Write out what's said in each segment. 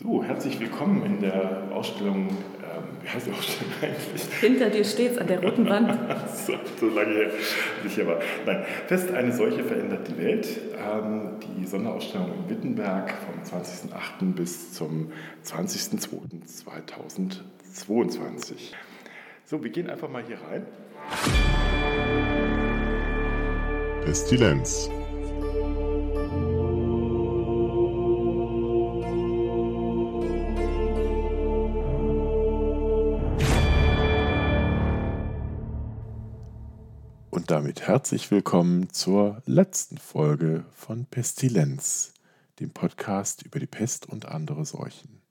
So, herzlich willkommen in der Ausstellung. Ähm, wie heißt die Ausstellung eigentlich? Hinter dir steht's an der roten Wand. so, so, lange her, sicher war. Nein, Fest eine solche verändert die Welt. Ähm, die Sonderausstellung in Wittenberg vom 20.08. bis zum 20.02.2022. So, wir gehen einfach mal hier rein. Pestilenz damit herzlich willkommen zur letzten Folge von Pestilenz, dem Podcast über die Pest und andere Seuchen.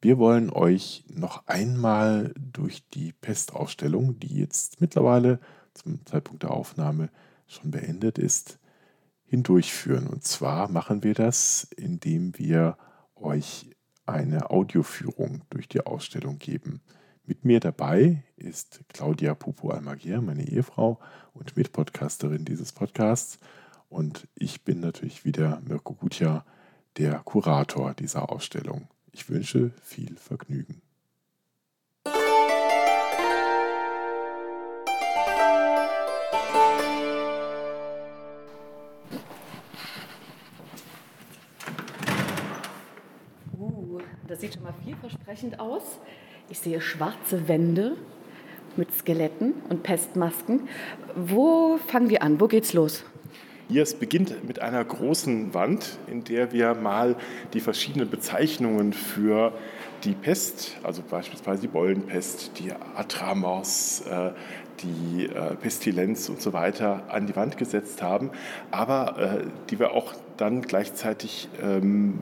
Wir wollen euch noch einmal durch die Pestausstellung, die jetzt mittlerweile zum Zeitpunkt der Aufnahme schon beendet ist, hindurchführen. Und zwar machen wir das, indem wir euch eine Audioführung durch die Ausstellung geben. Mit mir dabei ist Claudia Pupo Almagier, meine Ehefrau und Mitpodcasterin dieses Podcasts. Und ich bin natürlich wieder Mirko Gutja, der Kurator dieser Ausstellung. Ich wünsche viel Vergnügen. Uh, das sieht schon mal vielversprechend aus. Ich sehe schwarze Wände mit Skeletten und Pestmasken. Wo fangen wir an? Wo geht's los? Hier, es beginnt mit einer großen Wand, in der wir mal die verschiedenen Bezeichnungen für die Pest, also beispielsweise die Bollenpest, die Atramos, äh, die äh, Pestilenz und so weiter an die Wand gesetzt haben, aber äh, die wir auch dann gleichzeitig ähm,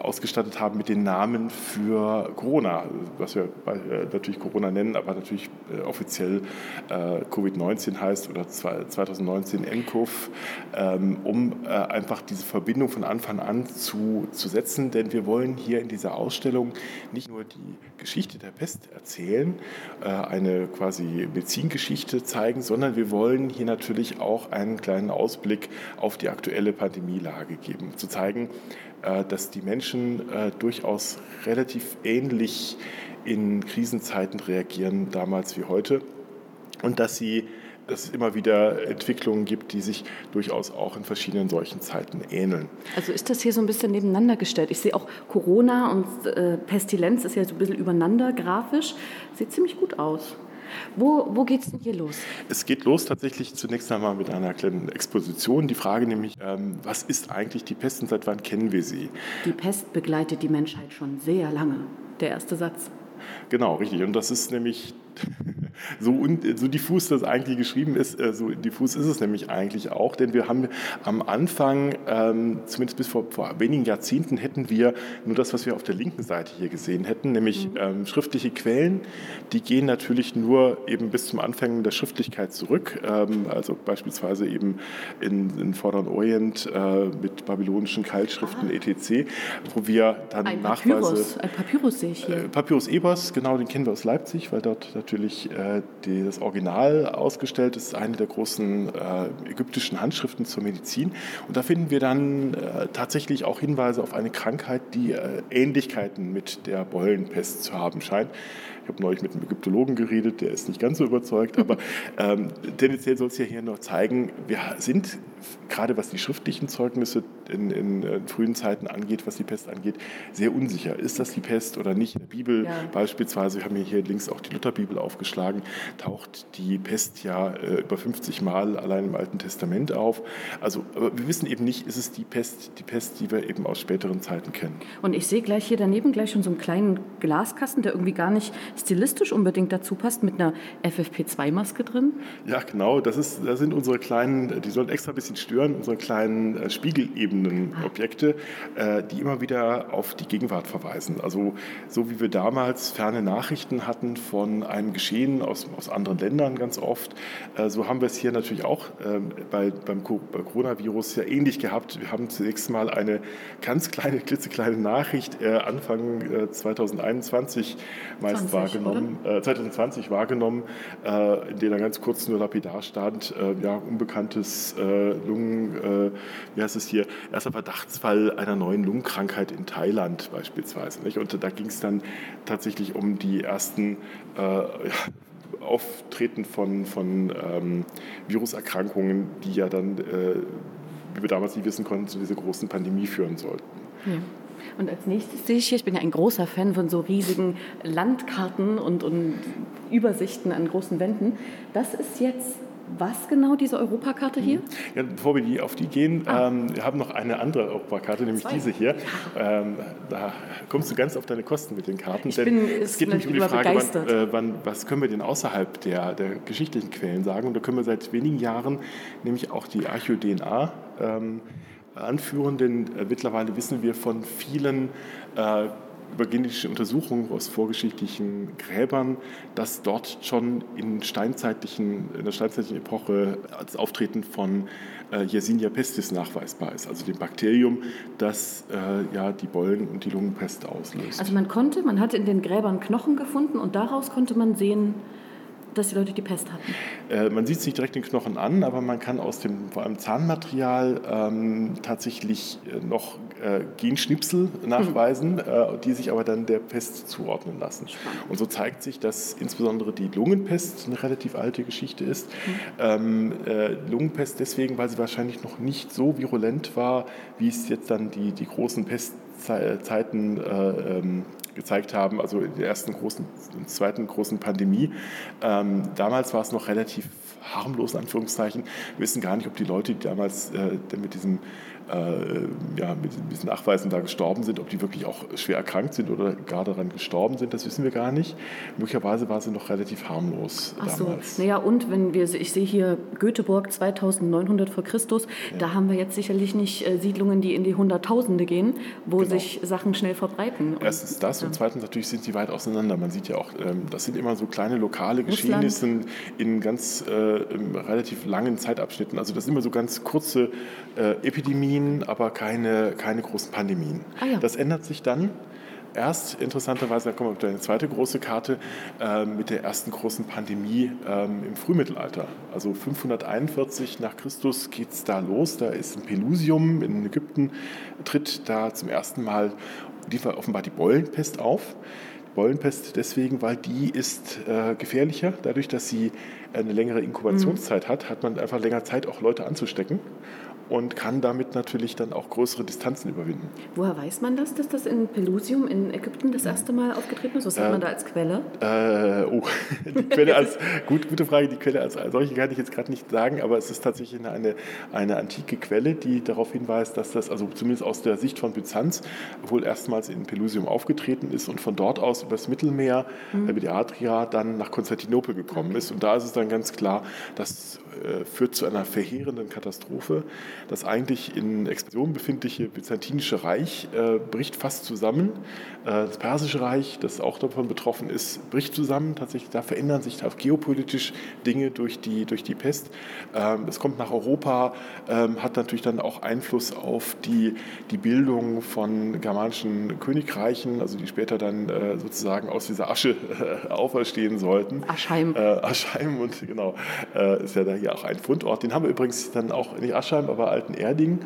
ausgestattet haben mit den Namen für Corona, was wir äh, natürlich Corona nennen, aber natürlich äh, offiziell äh, Covid-19 heißt oder 2019 NCOV, ähm, um einfach diese Verbindung von Anfang an zu, zu setzen. Denn wir wollen hier in dieser Ausstellung nicht nur die Geschichte der Pest erzählen, eine quasi Medizingeschichte zeigen, sondern wir wollen hier natürlich auch einen kleinen Ausblick auf die aktuelle Pandemielage geben, zu zeigen, dass die Menschen äh, durchaus relativ ähnlich in Krisenzeiten reagieren, damals wie heute, und dass sie dass es immer wieder Entwicklungen gibt, die sich durchaus auch in verschiedenen solchen Zeiten ähneln. Also ist das hier so ein bisschen nebeneinander gestellt? Ich sehe auch Corona und äh, Pestilenz ist ja so ein bisschen übereinander grafisch. Sieht ziemlich gut aus. Wo, wo geht es denn hier los? Es geht los tatsächlich zunächst einmal mit einer kleinen Exposition. Die Frage nämlich, ähm, was ist eigentlich die Pest und seit wann kennen wir sie? Die Pest begleitet die Menschheit schon sehr lange. Der erste Satz. Genau, richtig. Und das ist nämlich so, so diffus das eigentlich geschrieben ist, äh, so diffus ist es nämlich eigentlich auch, denn wir haben am Anfang, ähm, zumindest bis vor, vor, wenigen Jahrzehnten, hätten wir nur das, was wir auf der linken Seite hier gesehen hätten, nämlich mhm. ähm, schriftliche Quellen. Die gehen natürlich nur eben bis zum Anfang der Schriftlichkeit zurück, ähm, also beispielsweise eben in, in Vorderen Orient äh, mit babylonischen Keilschriften ah. etc., wo wir dann ein Nachweise... Papyrus, ein Papyrus sehe ich hier. Äh, Papyrus Ebers, genau, den kennen wir aus Leipzig, weil dort natürlich äh, die, das Original ausgestellt ist, eine der großen äh, ägyptischen Handschriften zur Medizin. Und da finden wir dann äh, tatsächlich auch Hinweise auf eine Krankheit, die äh, Ähnlichkeiten mit der Beulenpest zu haben scheint. Ich habe neulich mit einem Ägyptologen geredet, der ist nicht ganz so überzeugt, aber ähm, tendenziell soll es ja hier nur zeigen, wir sind gerade was die schriftlichen Zeugnisse in, in, in, frühen Zeiten angeht, was die Pest angeht, sehr unsicher. Ist das die Pest oder nicht? In der Bibel ja. beispielsweise, wir haben hier links auch die Lutherbibel aufgeschlagen, taucht die Pest ja äh, über 50 Mal allein im Alten Testament auf. Also, aber wir wissen eben nicht, ist es die Pest, die Pest, die wir eben aus späteren Zeiten kennen. Und ich sehe gleich hier daneben gleich schon so einen kleinen Glaskasten, der irgendwie gar nicht stilistisch unbedingt dazu passt, mit einer FFP2-Maske drin. Ja, genau. Das, ist, das sind unsere kleinen, die sollen extra ein bisschen stören, unsere kleinen äh, spiegelebenen ah. Objekte, äh, die immer wieder auf die Gegenwart verweisen. Also so wie wir damals ferne Nachrichten hatten von einem ein Geschehen aus, aus anderen Ländern ganz oft. Äh, so haben wir es hier natürlich auch ähm, bei, beim Coronavirus ja ähnlich gehabt. Wir haben zunächst mal eine ganz kleine, klitzekleine Nachricht äh, Anfang 2021 meist 20, wahrgenommen, äh, 2020 wahrgenommen, in der dann ganz kurz nur lapidar stand, ja, unbekanntes Lungen, wie heißt es hier, erster Verdachtsfall einer neuen Lungenkrankheit in Thailand beispielsweise. Nicht? Und da ging es dann tatsächlich um die ersten äh, Auftreten von, von ähm, Viruserkrankungen, die ja dann, äh, wie wir damals nicht wissen konnten, zu dieser großen Pandemie führen sollten. Ja. Und als nächstes sehe ich hier, ich bin ja ein großer Fan von so riesigen Landkarten und, und Übersichten an großen Wänden. Das ist jetzt was genau, diese Europakarte hier? Ja, bevor wir die, auf die gehen, ah. ähm, wir haben noch eine andere Europakarte, nämlich Zwei. diese hier. Ähm, da kommst du ganz auf deine Kosten mit den Karten. Ich denn bin, es geht nämlich um die Frage, wann, äh, wann, was können wir denn außerhalb der, der geschichtlichen Quellen sagen? Und da können wir seit wenigen Jahren nämlich auch die Archäo-DNA ähm, anführen, denn äh, mittlerweile wissen wir von vielen äh, über genetische Untersuchungen aus vorgeschichtlichen Gräbern, dass dort schon in, steinzeitlichen, in der steinzeitlichen Epoche das Auftreten von äh, Yersinia pestis nachweisbar ist, also dem Bakterium, das äh, ja die Bollen- und die Lungenpest auslöst. Also man konnte, man hatte in den Gräbern Knochen gefunden und daraus konnte man sehen, dass die Leute die Pest hatten? Äh, man sieht es nicht direkt den Knochen an, aber man kann aus dem vor allem Zahnmaterial ähm, tatsächlich äh, noch äh, Genschnipsel nachweisen, mhm. äh, die sich aber dann der Pest zuordnen lassen. Spannend. Und so zeigt sich, dass insbesondere die Lungenpest eine relativ alte Geschichte ist. Mhm. Ähm, äh, Lungenpest deswegen, weil sie wahrscheinlich noch nicht so virulent war, wie es jetzt dann die, die großen Pestzeiten äh, ähm, gezeigt haben, also in der ersten großen, zweiten großen Pandemie. Ähm, damals war es noch relativ harmlos, in Anführungszeichen. Wir wissen gar nicht, ob die Leute, die damals äh, mit diesem ja, mit diesen Nachweisen da gestorben sind, ob die wirklich auch schwer erkrankt sind oder gar daran gestorben sind, das wissen wir gar nicht. Möglicherweise war sie noch relativ harmlos Ach damals. So. Naja, und wenn wir, ich sehe hier Göteborg 2900 vor Christus, ja. da haben wir jetzt sicherlich nicht äh, Siedlungen, die in die Hunderttausende gehen, wo genau. sich Sachen schnell verbreiten. Erstens das ja. und zweitens natürlich sind sie weit auseinander. Man sieht ja auch, ähm, das sind immer so kleine lokale Geschehnisse in ganz äh, relativ langen Zeitabschnitten. Also das sind immer so ganz kurze äh, Epidemien Epidemien, aber keine, keine großen Pandemien. Ah, ja. Das ändert sich dann erst interessanterweise, da kommen wir auf eine zweite große Karte, äh, mit der ersten großen Pandemie ähm, im Frühmittelalter. Also 541 nach Christus geht es da los. Da ist ein Pelusium in Ägypten, tritt da zum ersten Mal die, offenbar die Beulenpest auf. Beulenpest deswegen, weil die ist äh, gefährlicher. Dadurch, dass sie eine längere Inkubationszeit mhm. hat, hat man einfach länger Zeit, auch Leute anzustecken und kann damit natürlich dann auch größere Distanzen überwinden. Woher weiß man das, dass das in Pelusium in Ägypten das erste Mal aufgetreten ist? Was hat äh, man da als Quelle? Äh, oh, die Quelle als, gut, gute Frage, die Quelle als solche kann ich jetzt gerade nicht sagen, aber es ist tatsächlich eine, eine antike Quelle, die darauf hinweist, dass das, also zumindest aus der Sicht von Byzanz, wohl erstmals in Pelusium aufgetreten ist und von dort aus übers Mittelmeer, mhm. über die Adria, dann nach Konstantinopel gekommen okay. ist. Und da ist es dann ganz klar, das äh, führt zu einer verheerenden Katastrophe. Das eigentlich in Expansion befindliche Byzantinische Reich äh, bricht fast zusammen. Äh, das Persische Reich, das auch davon betroffen ist, bricht zusammen. Tatsächlich, da verändern sich auch geopolitisch Dinge durch die, durch die Pest. Ähm, es kommt nach Europa, ähm, hat natürlich dann auch Einfluss auf die, die Bildung von germanischen Königreichen, also die später dann äh, sozusagen aus dieser Asche äh, auferstehen sollten. Aschheim. Äh, Aschheim und genau, äh, ist ja da hier auch ein Fundort. Den haben wir übrigens dann auch nicht Aschheim, aber Alten-Erding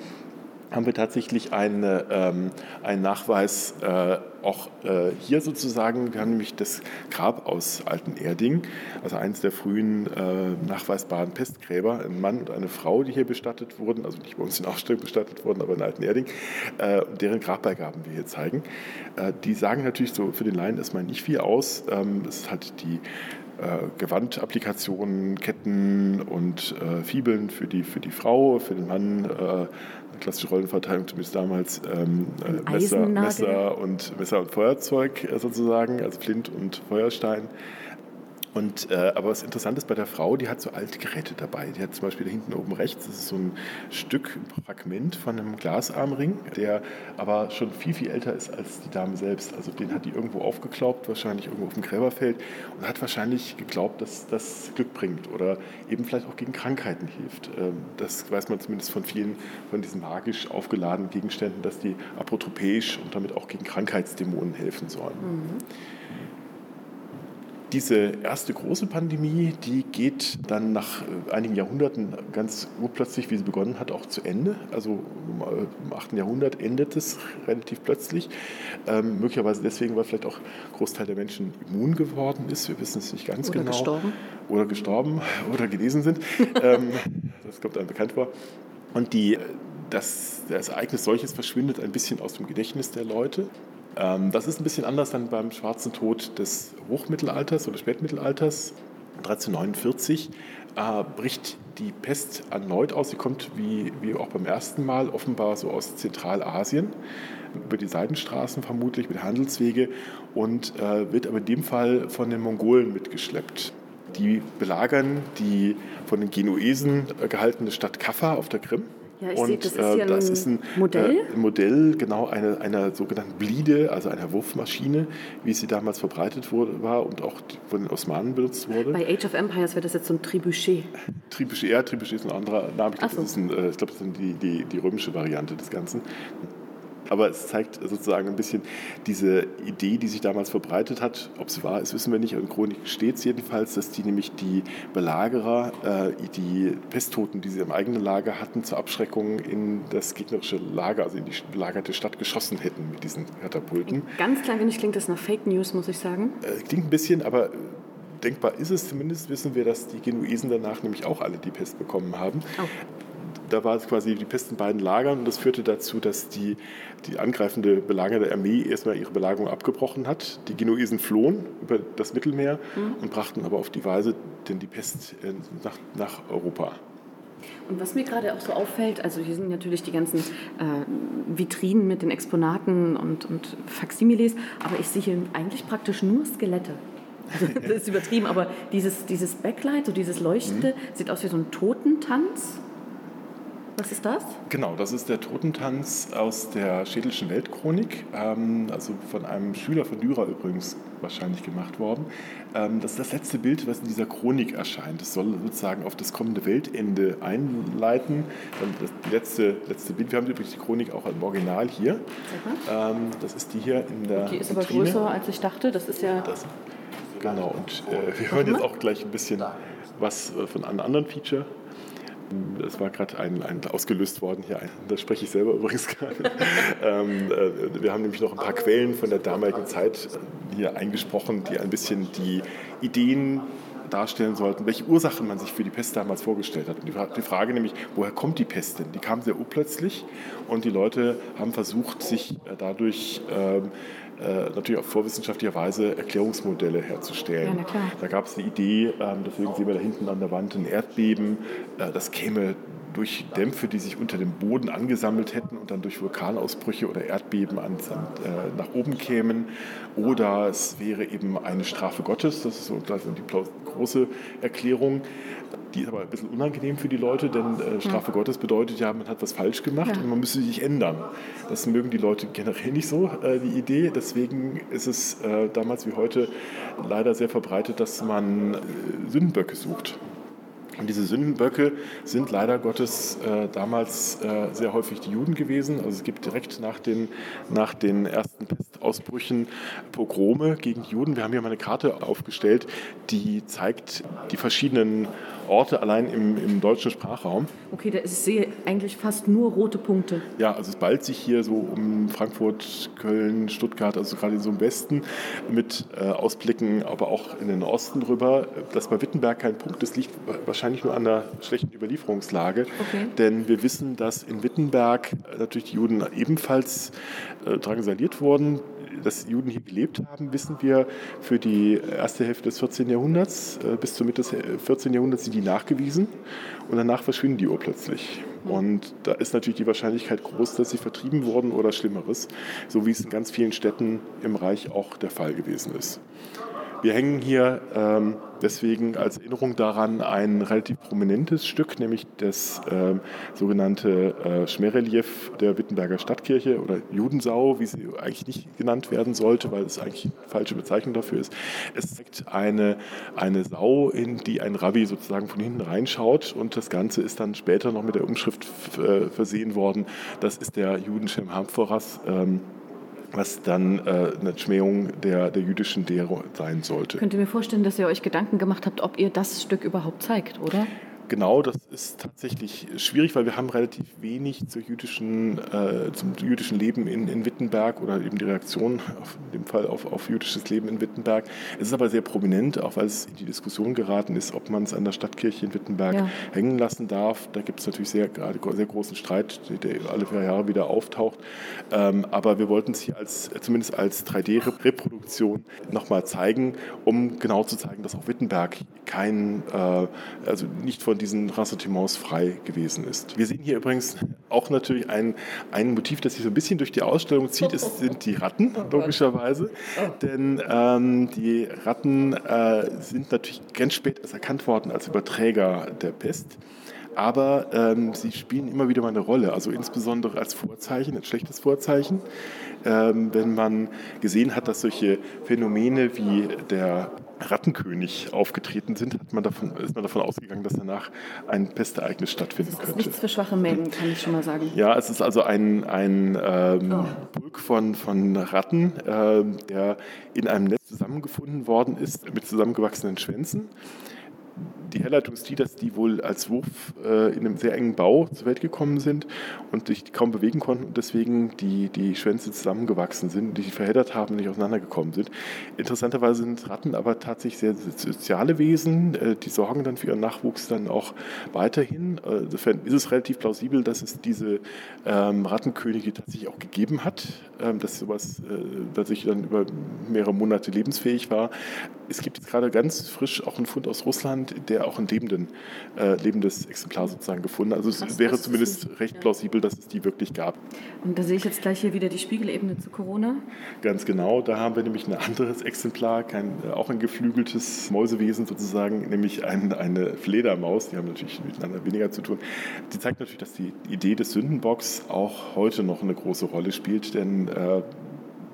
haben wir tatsächlich eine, ähm, einen Nachweis äh, auch äh, hier sozusagen. Wir haben nämlich das Grab aus Alten-Erding, also eines der frühen äh, nachweisbaren Pestgräber, ein Mann und eine Frau, die hier bestattet wurden, also nicht bei uns in Ausstellung bestattet wurden, aber in Alten-Erding, äh, deren Grabbeigaben wir hier zeigen. Äh, die sagen natürlich so für den Laien erstmal nicht viel aus. Ähm, es ist halt die Gewandapplikationen, Ketten und äh, Fibeln für die, für die Frau, für den Mann, äh, klassische Rollenverteilung zumindest damals, ähm, äh, Messer, Messer, und, Messer und Feuerzeug äh, sozusagen, also Flint und Feuerstein. Und, äh, aber was interessant ist bei der Frau, die hat so alte Geräte dabei. Die hat zum Beispiel da hinten oben rechts, das ist so ein Stück, ein Fragment von einem Glasarmring, der aber schon viel, viel älter ist als die Dame selbst. Also den hat die irgendwo aufgeklaubt, wahrscheinlich irgendwo auf dem Gräberfeld und hat wahrscheinlich geglaubt, dass das Glück bringt oder eben vielleicht auch gegen Krankheiten hilft. Ähm, das weiß man zumindest von vielen von diesen magisch aufgeladenen Gegenständen, dass die apotropäisch und damit auch gegen Krankheitsdämonen helfen sollen. Mhm diese erste große Pandemie, die geht dann nach äh, einigen Jahrhunderten ganz urplötzlich, wie sie begonnen hat, auch zu Ende. Also im 8. Jahrhundert endet es relativ plötzlich. Ähm, möglicherweise deswegen, weil vielleicht auch ein Großteil der Menschen immun geworden ist. Wir wissen es nicht ganz oder genau. Oder gestorben. Oder gestorben oder genesen sind. ähm, das kommt einem bekannt vor. Und die, das, das Ereignis solches verschwindet ein bisschen aus dem Gedächtnis der Leute. Ähm, das ist ein bisschen anders dann beim Schwarzen Tod des Hochmittelalters oder Spätmittelalters. 1349 äh, bricht die Pest erneut aus. Sie kommt wie, wie auch beim ersten Mal offenbar so aus Zentralasien, über die Seidenstraßen vermutlich, mit Handelswege und äh, wird aber in dem Fall von den Mongolen mitgeschleppt. Die belagern die von den Genuesen gehaltene Stadt Kaffa auf der Krim ja, ich sehe, das ist hier äh, das ein, ist ein Modell. Äh, Modell, genau, einer eine sogenannten Blide, also einer Wurfmaschine, wie sie damals verbreitet wurde, war und auch von den Osmanen benutzt wurde. Bei Age of Empires wäre das jetzt so ein Trebuchet. Trebuchet, ja, Trebuchet ist ein anderer Name. Ich glaube, so. das, ist, ein, äh, glaub, das ist die, die, die römische Variante des Ganzen. Aber es zeigt sozusagen ein bisschen diese Idee, die sich damals verbreitet hat. Ob sie wahr ist, wissen wir nicht. In Chronik steht es jedenfalls, dass die nämlich die Belagerer, äh, die Pesttoten, die sie im eigenen Lager hatten, zur Abschreckung in das gegnerische Lager, also in die belagerte Stadt geschossen hätten mit diesen Katapulten. Ganz klein wenig klingt das nach Fake News, muss ich sagen. Äh, klingt ein bisschen, aber denkbar ist es zumindest, wissen wir, dass die Genuesen danach nämlich auch alle die Pest bekommen haben. Oh da war es quasi die Pest in beiden Lagern und das führte dazu, dass die, die angreifende belagernde Armee erstmal ihre Belagerung abgebrochen hat. Die Genuesen flohen über das Mittelmeer mhm. und brachten aber auf die Weise denn die Pest äh, nach, nach Europa. Und was mir gerade auch so auffällt, also hier sind natürlich die ganzen äh, Vitrinen mit den Exponaten und, und Faximiles, aber ich sehe hier eigentlich praktisch nur Skelette. Also, das ist übertrieben, aber dieses, dieses Backlight, so dieses Leuchtende, mhm. sieht aus wie so ein Totentanz. Was ist das? Genau, das ist der Totentanz aus der Schädelschen Weltchronik, ähm, also von einem Schüler von Dürer übrigens wahrscheinlich gemacht worden. Ähm, das ist das letzte Bild, was in dieser Chronik erscheint. Das soll sozusagen auf das kommende Weltende einleiten. Das letzte, letzte Bild, wir haben übrigens die Chronik auch im Original hier. Ähm, das ist die hier in der. Die ist aber Vitrine. größer, als ich dachte. Das ist ja. Das, genau, und äh, wir hören jetzt auch gleich ein bisschen was äh, von einem anderen Feature. Es war gerade ein, ein, ausgelöst worden hier, da spreche ich selber übrigens gerade. ähm, äh, wir haben nämlich noch ein paar Quellen von der damaligen Zeit hier eingesprochen, die ein bisschen die Ideen darstellen sollten, welche Ursachen man sich für die Pest damals vorgestellt hat. Die Frage nämlich, woher kommt die Pest denn? Die kam sehr urplötzlich und die Leute haben versucht, sich äh, dadurch ähm, äh, natürlich auf vorwissenschaftlicher Weise Erklärungsmodelle herzustellen. Ja, da gab es eine Idee, ähm, deswegen sehen wir da hinten an der Wand ein Erdbeben, äh, das käme durch Dämpfe, die sich unter dem Boden angesammelt hätten und dann durch Vulkanausbrüche oder Erdbeben an, äh, nach oben kämen. Oder es wäre eben eine Strafe Gottes, das ist so die große Erklärung. Die ist aber ein bisschen unangenehm für die Leute, denn äh, Strafe ja. Gottes bedeutet ja, man hat was falsch gemacht ja. und man müsste sich ändern. Das mögen die Leute generell nicht so, äh, die Idee. Deswegen ist es äh, damals wie heute leider sehr verbreitet, dass man äh, Sündenböcke sucht. Und diese Sündenböcke sind leider Gottes äh, damals äh, sehr häufig die Juden gewesen. Also es gibt direkt nach den, nach den ersten Pestausbrüchen Pogrome gegen Juden. Wir haben hier mal eine Karte aufgestellt, die zeigt die verschiedenen Orte allein im, im deutschen Sprachraum. Okay, da ist, ich sehe eigentlich fast nur rote Punkte. Ja, also es ballt sich hier so um Frankfurt, Köln, Stuttgart, also gerade so im Westen mit äh, Ausblicken, aber auch in den Osten rüber. Dass bei Wittenberg kein Punkt ist, liegt wahrscheinlich nur an der schlechten Überlieferungslage. Okay. Denn wir wissen, dass in Wittenberg natürlich die Juden ebenfalls äh, drangsaliert wurden dass Juden hier gelebt haben, wissen wir für die erste Hälfte des 14. Jahrhunderts. Äh, bis zur Mitte des 14. Jahrhunderts sind die nachgewiesen und danach verschwinden die urplötzlich. Und da ist natürlich die Wahrscheinlichkeit groß, dass sie vertrieben wurden oder Schlimmeres, so wie es in ganz vielen Städten im Reich auch der Fall gewesen ist. Wir hängen hier ähm, deswegen als Erinnerung daran ein relativ prominentes Stück, nämlich das äh, sogenannte äh, Schmerrelief der Wittenberger Stadtkirche oder Judensau, wie sie eigentlich nicht genannt werden sollte, weil es eigentlich eine falsche Bezeichnung dafür ist. Es zeigt eine, eine Sau, in die ein Rabbi sozusagen von hinten reinschaut und das Ganze ist dann später noch mit der Umschrift äh, versehen worden. Das ist der Judenschem Hamforas. Ähm, was dann äh, eine Schmähung der, der jüdischen Dero sein sollte. Könnt ihr mir vorstellen, dass ihr euch Gedanken gemacht habt, ob ihr das Stück überhaupt zeigt, oder? Genau, das ist tatsächlich schwierig, weil wir haben relativ wenig zur jüdischen, äh, zum jüdischen Leben in, in Wittenberg oder eben die Reaktion auf, in dem Fall auf, auf jüdisches Leben in Wittenberg. Es ist aber sehr prominent, auch weil es in die Diskussion geraten ist, ob man es an der Stadtkirche in Wittenberg ja. hängen lassen darf. Da gibt es natürlich sehr, gerade sehr großen Streit, der alle vier Jahre wieder auftaucht. Ähm, aber wir wollten es hier als, zumindest als 3D-Reproduktion nochmal zeigen, um genau zu zeigen, dass auch Wittenberg kein, äh, also nicht von von diesen Ressentiments frei gewesen ist. Wir sehen hier übrigens auch natürlich ein, ein Motiv, das sich so ein bisschen durch die Ausstellung zieht, ist, sind die Ratten, logischerweise. Denn ähm, die Ratten äh, sind natürlich ganz spät erst erkannt worden als Überträger der Pest aber ähm, sie spielen immer wieder mal eine Rolle, also insbesondere als Vorzeichen, als schlechtes Vorzeichen. Ähm, wenn man gesehen hat, dass solche Phänomene wie der Rattenkönig aufgetreten sind, hat man davon, ist man davon ausgegangen, dass danach ein Pestereignis stattfinden das ist könnte. Nichts für schwache Mägen, kann ich schon mal sagen. Ja, es ist also ein, ein ähm, oh. Pulk von, von Ratten, äh, der in einem Netz zusammengefunden worden ist mit zusammengewachsenen Schwänzen die Herleitung ist die, dass die wohl als Wurf äh, in einem sehr engen Bau zur Welt gekommen sind und sich kaum bewegen konnten und deswegen die, die Schwänze zusammengewachsen sind, die sich verheddert haben und nicht auseinandergekommen sind. Interessanterweise sind Ratten aber tatsächlich sehr soziale Wesen, äh, die sorgen dann für ihren Nachwuchs dann auch weiterhin. Äh, insofern ist es relativ plausibel, dass es diese ähm, Rattenkönige tatsächlich auch gegeben hat, ähm, dass sowas äh, tatsächlich dann über mehrere Monate lebensfähig war. Es gibt jetzt gerade ganz frisch auch einen Fund aus Russland, der auch ein lebenden, äh, lebendes Exemplar sozusagen gefunden. Also es Krass, wäre zumindest recht plausibel, dass es die wirklich gab. Und da sehe ich jetzt gleich hier wieder die Spiegelebene zu Corona. Ganz genau, da haben wir nämlich ein anderes Exemplar, kein, äh, auch ein geflügeltes Mäusewesen sozusagen, nämlich ein, eine Fledermaus, die haben natürlich miteinander weniger zu tun. Die zeigt natürlich, dass die Idee des Sündenbocks auch heute noch eine große Rolle spielt, denn äh,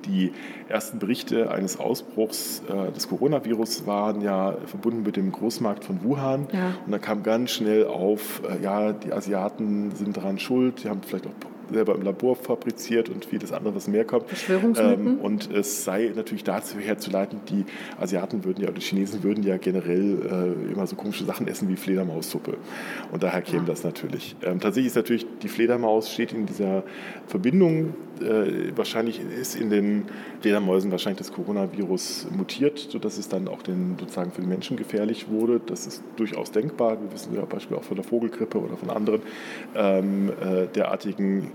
die ersten Berichte eines Ausbruchs äh, des Coronavirus waren ja verbunden mit dem Großmarkt von Wuhan. Ja. Und da kam ganz schnell auf, äh, ja, die Asiaten sind daran schuld, die haben vielleicht auch selber im Labor fabriziert und vieles andere, was mehr kommt. Ähm, und es sei natürlich dazu herzuleiten, die Asiaten würden ja, oder die Chinesen würden ja generell äh, immer so komische Sachen essen wie Fledermaussuppe. Und daher käme ja. das natürlich. Ähm, tatsächlich ist natürlich, die Fledermaus steht in dieser Verbindung, äh, wahrscheinlich ist in den Fledermäusen wahrscheinlich das Coronavirus mutiert, sodass es dann auch den, sozusagen für den Menschen gefährlich wurde. Das ist durchaus denkbar. Wir wissen ja Beispiel auch von der Vogelgrippe oder von anderen ähm, äh, derartigen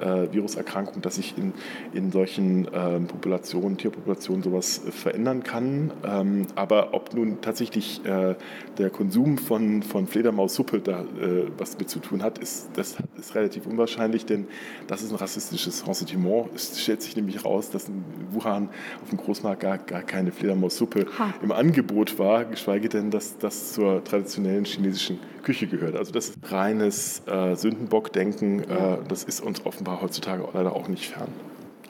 äh, Viruserkrankungen, dass sich in, in solchen ähm, Populationen, Tierpopulationen sowas äh, verändern kann. Ähm, aber ob nun tatsächlich äh, der Konsum von, von Fledermaussuppe da äh, was mit zu tun hat, ist, das ist relativ unwahrscheinlich, denn das ist ein rassistisches Ressentiment. Es stellt sich nämlich raus, dass in Wuhan auf dem Großmarkt gar, gar keine Fledermaussuppe ha. im Angebot war, geschweige denn, dass das zur traditionellen chinesischen Küche gehört. Also das ist reines äh, Sündenbock-Denken. Äh, das ist uns offenbar heutzutage leider auch nicht fern.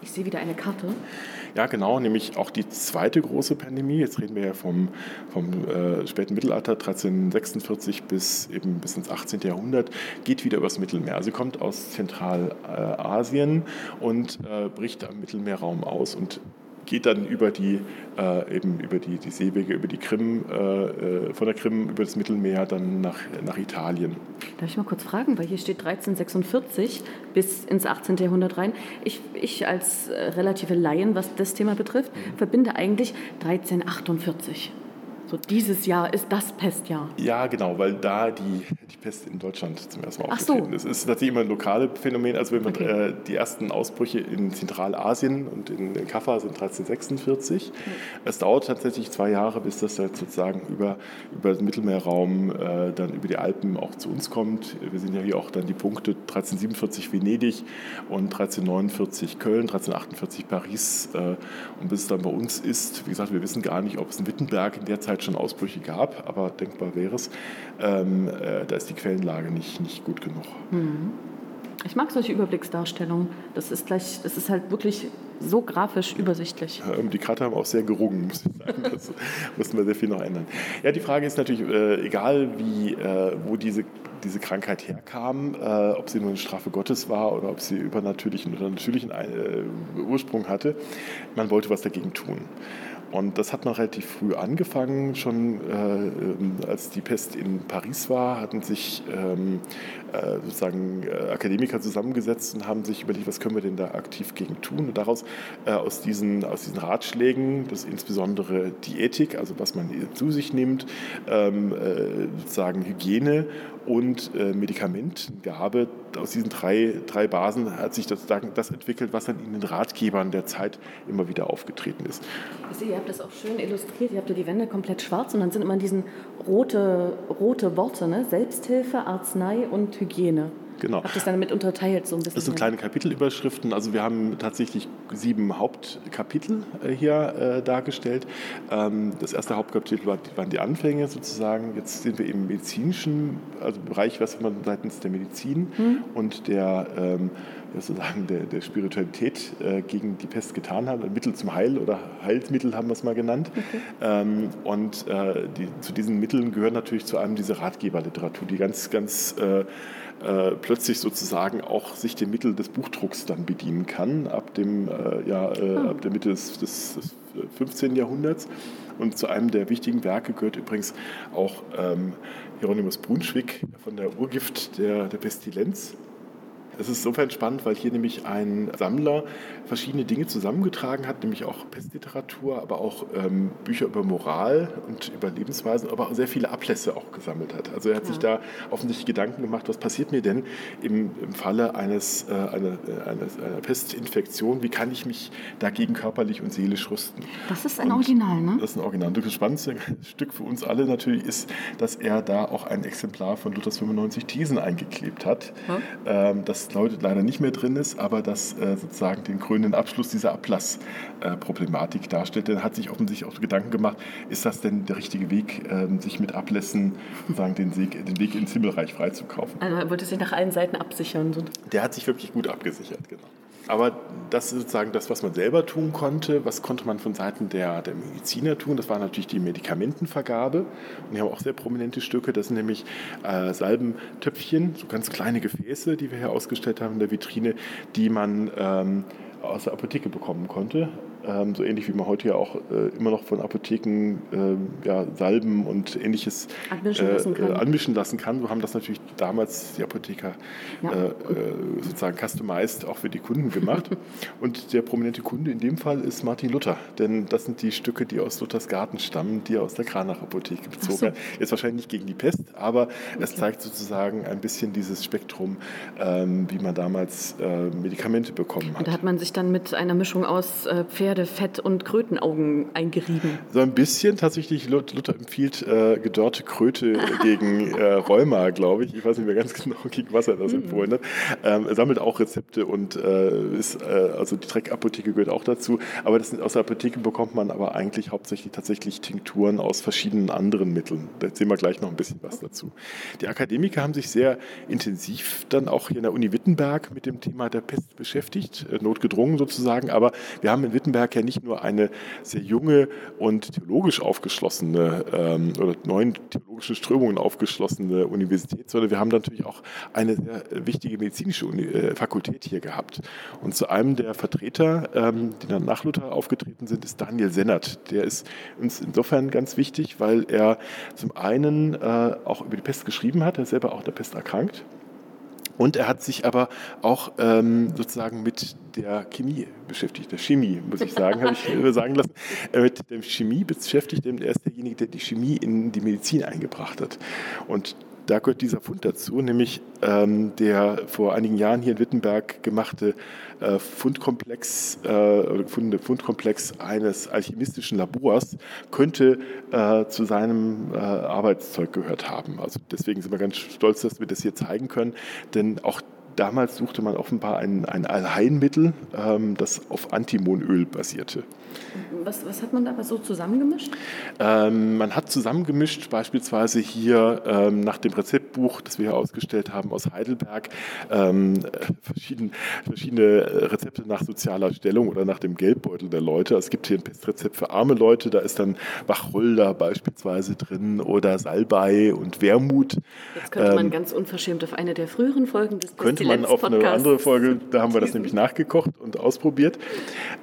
Ich sehe wieder eine Karte. Ja, genau, nämlich auch die zweite große Pandemie. Jetzt reden wir ja vom, vom äh, späten Mittelalter, 1346 bis eben bis ins 18. Jahrhundert, geht wieder übers Mittelmeer. Also kommt aus Zentralasien und äh, bricht am Mittelmeerraum aus und geht dann über die, äh, eben über die, die Seewege, über die Krim, äh, äh von der Krim über das Mittelmeer dann nach, nach Italien. Darf ich mal kurz fragen, weil hier steht 1346 bis ins 18. Jahrhundert rein. Ich, ich als äh, relative Laien, was das Thema betrifft, verbinde eigentlich 1348. So dieses Jahr ist das Pestjahr. Ja, genau, weil da die, die Pest in Deutschland zum ersten Mal Ach so. aufgetreten ist. Es ist tatsächlich immer ein lokales Phänomen. Also wenn man Okay. äh, die ersten Ausbrüche in Zentralasien und in, in Kaffa sind 1346. Es dauert tatsächlich zwei Jahre, bis das halt sozusagen über, über den Mittelmeerraum, äh, dann über die Alpen auch zu uns kommt. Wir sind ja hier auch dann die Punkte 1347 Venedig und 1349 Köln, 1348 Paris. Äh, und bis es dann bei uns ist, wie gesagt, wir wissen gar nicht, ob es in Wittenberg in der Zeit schon Ausbrüche gab, aber denkbar wäre es. Ähm, äh, da ist die Quellenlage nicht, nicht gut genug. Ich mag solche Überblicksdarstellungen. Das ist gleich, das ist halt wirklich so grafisch übersichtlich. Ähm, Die Karte haben auch sehr gerungen, muss ich sagen. Das mussten wir sehr viel noch ändern. Ja, die Frage ist natürlich, äh, egal wie, äh, wo diese, diese Krankheit herkam, äh, ob sie nur eine Strafe Gottes war oder ob sie übernatürlichen oder natürlichen äh, Ursprung hatte, man wollte was dagegen tun. Und das hat man relativ früh angefangen. Schon äh, ähm, als die Pest in Paris war, hatten sich ähm, äh, sozusagen äh, Akademiker zusammengesetzt und haben sich überlegt, was können wir denn da aktiv gegen tun. Und daraus äh, aus, diesen, aus diesen Ratschlägen, das insbesondere die Ethik, also was man zu sich nimmt, ähm, äh, sozusagen Hygiene und Medikamentengabe, aus diesen drei, drei Basen hat sich das, das entwickelt, was dann in den Ratgebern der Zeit immer wieder aufgetreten ist. Ich sehe, ihr habt das auch schön illustriert. Ihr habt ja die Wände komplett schwarz und dann sind immer diesen rote, rote Worte, ne? Selbsthilfe, Arznei und Hygiene. Genau. Habt das dann mit unterteilt so ein bisschen? Das sind kleine Kapitelüberschriften. Also wir haben tatsächlich sieben Hauptkapitel äh, hier äh, dargestellt. Ähm, das erste Hauptkapitel war, waren die Anfänge sozusagen. Jetzt sind wir im medizinischen also Bereich, was man seitens der Medizin und der ähm, sozusagen der, der Spiritualität äh, gegen die Pest getan hat. Mittel zum Heil oder Heilmittel haben wir es mal genannt. Ähm, und äh, die, zu diesen Mitteln gehören natürlich zu einem diese Ratgeberliteratur, die ganz, ganz äh, äh, plötzlich sozusagen auch sich dem Mittel des Buchdrucks dann bedienen kann, ab, dem, äh, ja, äh, ab der Mitte des, des, des 15. Jahrhunderts. Und zu einem der wichtigen Werke gehört übrigens auch ähm, Hieronymus Brunschwig von der Urgift der, der Pestilenz. Es ist insofern spannend, weil hier nämlich ein Sammler verschiedene Dinge zusammengetragen hat, nämlich auch Pestliteratur, aber auch ähm, Bücher über Moral und über Lebensweisen, aber auch sehr viele Ablässe auch gesammelt hat. Also er hat sich da offensichtlich Gedanken gemacht, was passiert mir denn im, im Falle eines, äh, einer, äh, eines, einer Pestinfektion, wie kann ich mich dagegen körperlich und seelisch rüsten. Das ist ein Und Original, ne? Das ist ein Original. Das spannendste Stück für uns alle natürlich ist, dass er da auch ein Exemplar von Luthers 95 Thesen eingeklebt hat. Ähm, das heute leider nicht mehr drin ist, aber das äh, sozusagen den krönenden Abschluss dieser Ablassproblematik darstellt. Denn er hat sich offensichtlich auch Gedanken gemacht, ist das denn der richtige Weg, ähm, sich mit Ablässen sozusagen den, Weg, den Weg ins Himmelreich freizukaufen? Also er wollte sich nach allen Seiten absichern. Der hat sich wirklich gut abgesichert, genau. Aber das ist sozusagen das, was man selber tun konnte. Was konnte man von Seiten der, der Mediziner tun? Das war natürlich die Medikamentenvergabe. Und die haben auch sehr prominente Stücke. Das sind nämlich äh, Salbentöpfchen, so ganz kleine Gefäße, die wir hier ausgestellt haben in der Vitrine, die man ähm, aus der Apotheke bekommen konnte. Ähm, so ähnlich wie man heute ja auch äh, immer noch von Apotheken ähm, ja, Salben und ähnliches Anmischen lassen kann. äh, anmischen lassen kann. So haben das natürlich damals die Apotheker Ja. äh, äh, sozusagen customized auch für die Kunden gemacht. und der prominente Kunde in dem Fall ist Martin Luther, denn das sind die Stücke, die aus Luthers Garten stammen, die er aus der Kranach-Apotheke bezogen so. hat. Jetzt wahrscheinlich nicht gegen die Pest, aber es zeigt sozusagen ein bisschen dieses Spektrum, ähm, wie man damals äh, Medikamente bekommen hat. Und da hat man sich dann mit einer Mischung aus äh, Pferdefett und Krötenaugen eingerieben. So ein bisschen tatsächlich, Lut- Luther empfiehlt äh, gedörrte Kröte gegen äh, Rheuma, glaube ich. Ich weiß nicht mehr ganz genau, gegen was er das empfohlen hat. Ähm, er sammelt auch Rezepte und äh, ist, äh, also die Dreckapotheke gehört auch dazu. Aber das, aus der Apotheke bekommt man aber eigentlich hauptsächlich tatsächlich Tinkturen aus verschiedenen anderen Mitteln. Da sehen wir gleich noch ein bisschen was dazu. Die Akademiker haben sich sehr intensiv dann auch hier in der Uni Wittenberg mit dem Thema der Pest beschäftigt, äh, notgedrungen sozusagen. Aber wir haben in Wittenberg ja nicht nur eine sehr junge und theologisch aufgeschlossene ähm, oder neuen theologischen Strömungen aufgeschlossene Universität, sondern wir haben natürlich auch eine sehr wichtige medizinische Uni äh, Fakultät hier gehabt. Und zu einem der Vertreter, ähm, die dann nach Luther aufgetreten sind, ist Daniel Sennert. Der ist uns insofern ganz wichtig, weil er zum einen äh, auch über die Pest geschrieben hat, er ist selber auch der Pest erkrankt Und er hat sich aber auch ähm, sozusagen mit der Chemie beschäftigt, der Chemie, muss ich sagen, habe ich sagen lassen, äh, mit der Chemie beschäftigt, denn er ist derjenige, der die Chemie in die Medizin eingebracht hat. Und da gehört dieser Fund dazu, nämlich ähm, der vor einigen Jahren hier in Wittenberg gemachte äh, Fundkomplex, äh, gefundene Fundkomplex eines alchemistischen Labors könnte äh, zu seinem äh, Arbeitszeug gehört haben. Also deswegen sind wir ganz stolz, dass wir das hier zeigen können, denn auch damals suchte man offenbar ein, ein Allheilmittel, ähm, das auf Antimonöl basierte. Was, was, hat man da so zusammengemischt? Ähm, man hat zusammengemischt, beispielsweise hier ähm, nach dem Rezeptbuch, das wir hier ausgestellt haben aus Heidelberg, ähm, verschieden, verschiedene Rezepte nach sozialer Stellung oder nach dem Geldbeutel der Leute. Es gibt hier ein Pestrezept für arme Leute, da ist dann Wacholder beispielsweise drin oder Salbei und Wermut. Jetzt könnte man ähm, ganz unverschämt auf eine der früheren Folgen des Könnte man auf eine andere Folge, da haben wir das nämlich nachgekocht und ausprobiert.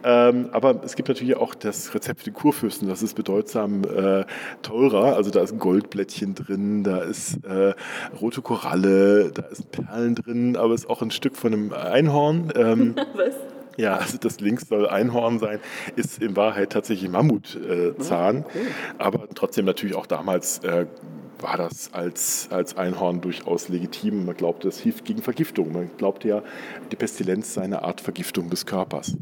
Ähm, aber es gibt natürlich auch das Rezept für Kurfürsten, das ist bedeutsam äh, teurer. Also da ist ein Goldblättchen drin, da ist äh, rote Koralle, da ist Perlen drin, aber es ist auch ein Stück von einem Einhorn. Ähm, Was? Ja, also das links soll Einhorn sein, ist in Wahrheit tatsächlich Mammutzahn, äh, oh, okay. aber trotzdem natürlich auch damals äh, war das als, als Einhorn durchaus legitim. Man glaubte, es hilft gegen Vergiftung. Man glaubte ja, die Pestilenz sei eine Art Vergiftung des Körpers.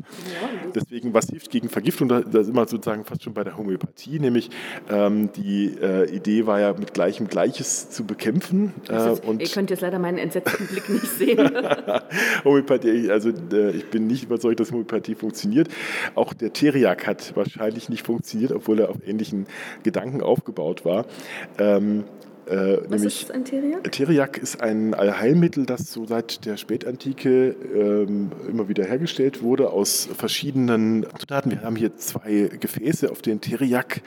Deswegen, was hilft gegen Vergiftung? Da, da sind wir sozusagen fast schon bei der Homöopathie, nämlich ähm, die äh, Idee war ja, mit Gleichem Gleiches zu bekämpfen. Äh, und ihr könnt jetzt leider meinen entsetzten Blick nicht sehen. Homöopathie, also äh, ich bin nicht überzeugt, dass Homöopathie funktioniert. Auch der Teriak hat wahrscheinlich nicht funktioniert, obwohl er auf ähnlichen Gedanken aufgebaut war. Ähm, äh, Was nämlich, ist ein Teriak? Teriak ist ein Allheilmittel, das so seit der Spätantike ähm, immer wieder hergestellt wurde aus verschiedenen Zutaten. Wir haben hier zwei Gefäße, auf denen Teriak,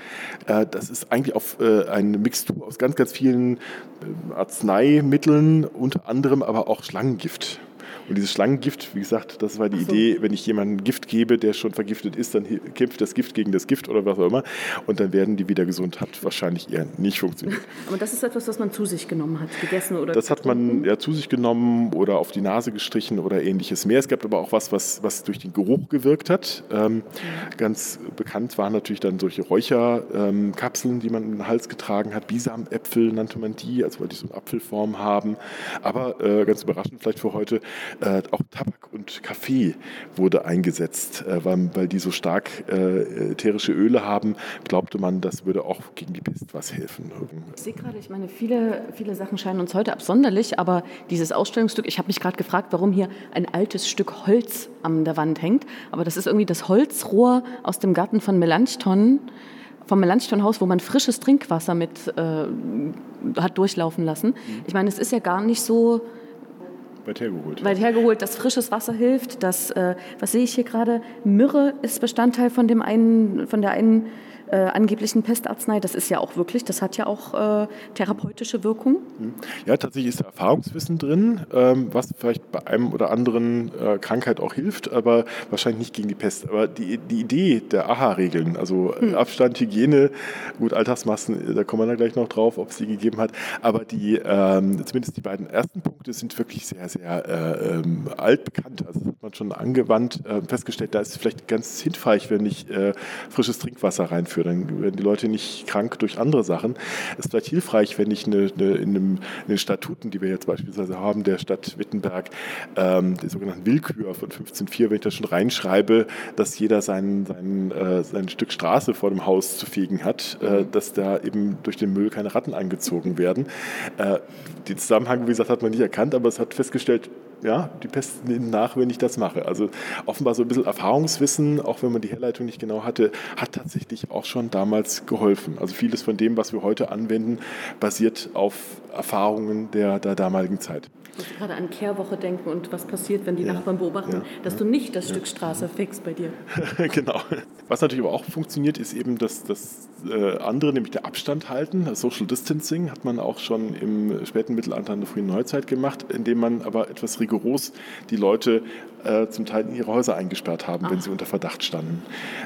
äh, das ist eigentlich auf äh, eine Mixtur aus ganz, ganz vielen äh, Arzneimitteln, unter anderem aber auch Schlangengift. Und dieses Schlangengift, wie gesagt, das war die so. Idee, wenn ich jemandem Gift gebe, der schon vergiftet ist, dann kämpft das Gift gegen das Gift oder was auch immer und dann werden die wieder gesund. Hat wahrscheinlich eher nicht funktioniert. Aber das ist etwas, was man zu sich genommen hat, gegessen oder Das hat man ja zu sich genommen oder auf die Nase gestrichen oder ähnliches mehr. Es gab aber auch was, was, was durch den Geruch gewirkt hat. Ähm, ja. Ganz bekannt waren natürlich dann solche Räucherkapseln, ähm, die man in den Hals getragen hat. Bisamäpfel nannte man die, also weil die so eine Apfelform haben. Aber äh, ganz überraschend vielleicht für heute, äh, auch Tabak und Kaffee wurde eingesetzt, äh, weil, weil, die so stark äh, ätherische Öle haben, glaubte man, das würde auch gegen die Pest was helfen. Ich sehe gerade, ich meine, viele, viele Sachen scheinen uns heute absonderlich, aber dieses Ausstellungsstück, ich habe mich gerade gefragt, warum hier ein altes Stück Holz an der Wand hängt, aber das ist irgendwie das Holzrohr aus dem Garten von Melanchthon vom Melanchthon-Haus, wo man frisches Trinkwasser mit äh, hat durchlaufen lassen. Ich meine, es ist ja gar nicht so Weit hergeholt. Weit hergeholt, dass frisches Wasser hilft. Das, äh, was sehe ich hier gerade? Myrrhe ist Bestandteil von, dem einen, von der einen äh, angeblichen Pestarznei. Das ist ja auch wirklich, das hat ja auch äh, therapeutische Wirkung. Hm. Ja, tatsächlich ist da Erfahrungswissen drin, ähm, was vielleicht bei einem oder anderen äh, Krankheit auch hilft, aber wahrscheinlich nicht gegen die Pest. Aber die, die Idee der AHA-Regeln, also hm. Abstand, Hygiene, gut, Alltagsmassen, da kommen wir dann gleich noch drauf, ob es die gegeben hat, aber die, ähm, zumindest die beiden ersten Punkte sind wirklich sehr, sehr äh, ähm, altbekannt. Also das hat man schon angewandt, äh, festgestellt, da ist vielleicht ganz hilfreich, wenn ich äh, frisches Trinkwasser reinführe für. Dann werden die Leute nicht krank durch andere Sachen. Es ist vielleicht hilfreich, wenn ich eine, eine, in, einem, in, den Statuten, die wir jetzt beispielsweise haben, der Stadt Wittenberg, ähm, die sogenannten Willkür von 15.4, wenn ich da schon reinschreibe, dass jeder sein, sein, äh, sein Stück Straße vor dem Haus zu fegen hat, äh, dass da eben durch den Müll keine Ratten angezogen werden. Äh, den Zusammenhang, wie gesagt, hat man nicht erkannt, aber es hat festgestellt, ja, die Pest nimmt nach, wenn ich das mache. Also offenbar so ein bisschen Erfahrungswissen, auch wenn man die Herleitung nicht genau hatte, hat tatsächlich auch schon damals geholfen. Also vieles von dem, was wir heute anwenden, basiert auf Erfahrungen der, der damaligen Zeit. Muss gerade an Kehrwoche denken und was passiert, wenn die ja. Nachbarn beobachten, ja. dass ja. du nicht das Stück Straße fixst bei dir. genau. Was natürlich aber auch funktioniert, ist eben das, das äh, andere, nämlich der Abstand halten. Das Social Distancing hat man auch schon im späten Mittelalter in der frühen Neuzeit gemacht, indem man aber etwas rigoros die Leute äh, zum Teil in ihre Häuser eingesperrt haben, Ach. wenn sie unter Verdacht standen.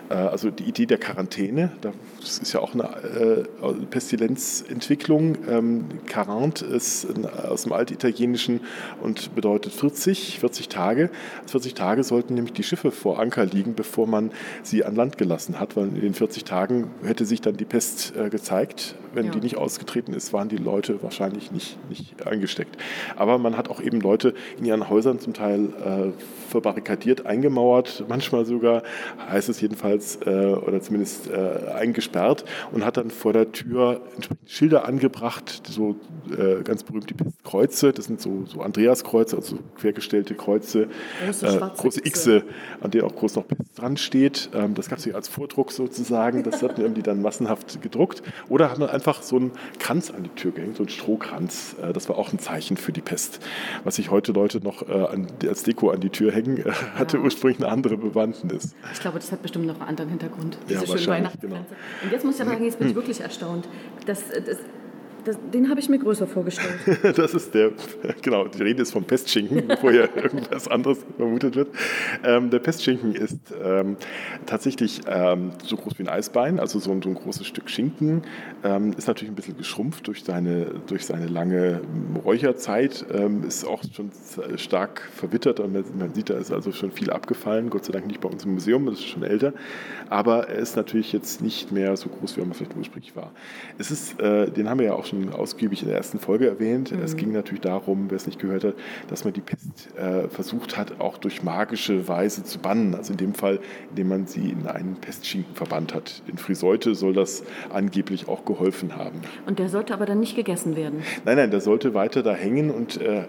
Äh, also die Idee der Quarantäne, das ist ja auch eine äh, Pestilenzentwicklung. Ähm, Quarant ist aus dem Altitalienischen und bedeutet 40, 40 Tage. 40 Tage sollten nämlich die Schiffe vor Anker liegen, bevor man sie an Land gelassen hat, weil in den 40 Tagen hätte sich dann die Pest äh, gezeigt. Wenn ja. die nicht ausgetreten ist, waren die Leute wahrscheinlich nicht, nicht eingesteckt. Aber man hat auch eben Leute in ihren Häusern zum Teil äh, verbarrikadiert, eingemauert, manchmal sogar, heißt es jedenfalls, äh, oder zumindest äh, eingesperrt und hat dann vor der Tür entsprechende Schilder angebracht, so äh, ganz berühmt die Pestkreuze, das sind so, so Andreaskreuze, also quergestellte Kreuze, große, äh, Xe, an denen auch groß noch Pest dran steht. Ähm, das gab es hier als Vordruck sozusagen, das hatten irgendwie dann massenhaft gedruckt. Oder hat man einfach so einen Kranz an die Tür gehängt, so einen Strohkranz. Äh, das war auch ein Zeichen für die Pest. Was sich heute Leute noch äh, als Deko an die Tür hängen, äh, hatte ja. ursprünglich eine andere Bewandtnis. Ich glaube, das hat bestimmt noch einen anderen Hintergrund. Diese ja, schöne Weihnachtspflanze. Genau. Und jetzt muss ich aber sagen, jetzt bin ich wirklich erstaunt. Das, das das, den habe ich mir größer vorgestellt. das ist der, genau, die Rede ist vom Pestschinken, bevor ja irgendwas anderes vermutet wird. Ähm, der Pestschinken ist ähm, tatsächlich ähm, so groß wie ein Eisbein, also so ein, so ein großes Stück Schinken. Ähm, ist natürlich ein bisschen geschrumpft durch seine, durch seine lange Räucherzeit, ähm, ist auch schon stark verwittert und man sieht, da ist also schon viel abgefallen. Gott sei Dank nicht bei uns im Museum, das ist schon älter. Aber er ist natürlich jetzt nicht mehr so groß, wie er vielleicht ursprünglich war. Es ist, äh, den haben wir ja auch schon ausgiebig in der ersten Folge erwähnt. Mhm. Es ging natürlich darum, wer es nicht gehört hat, dass man die Pest äh, versucht hat, auch durch magische Weise zu bannen. Also in dem Fall, indem man sie in einen Pestschinken verbannt hat. In Friseute soll das angeblich auch geholfen haben. Und der sollte aber dann nicht gegessen werden? Nein, nein, der sollte weiter da hängen und äh,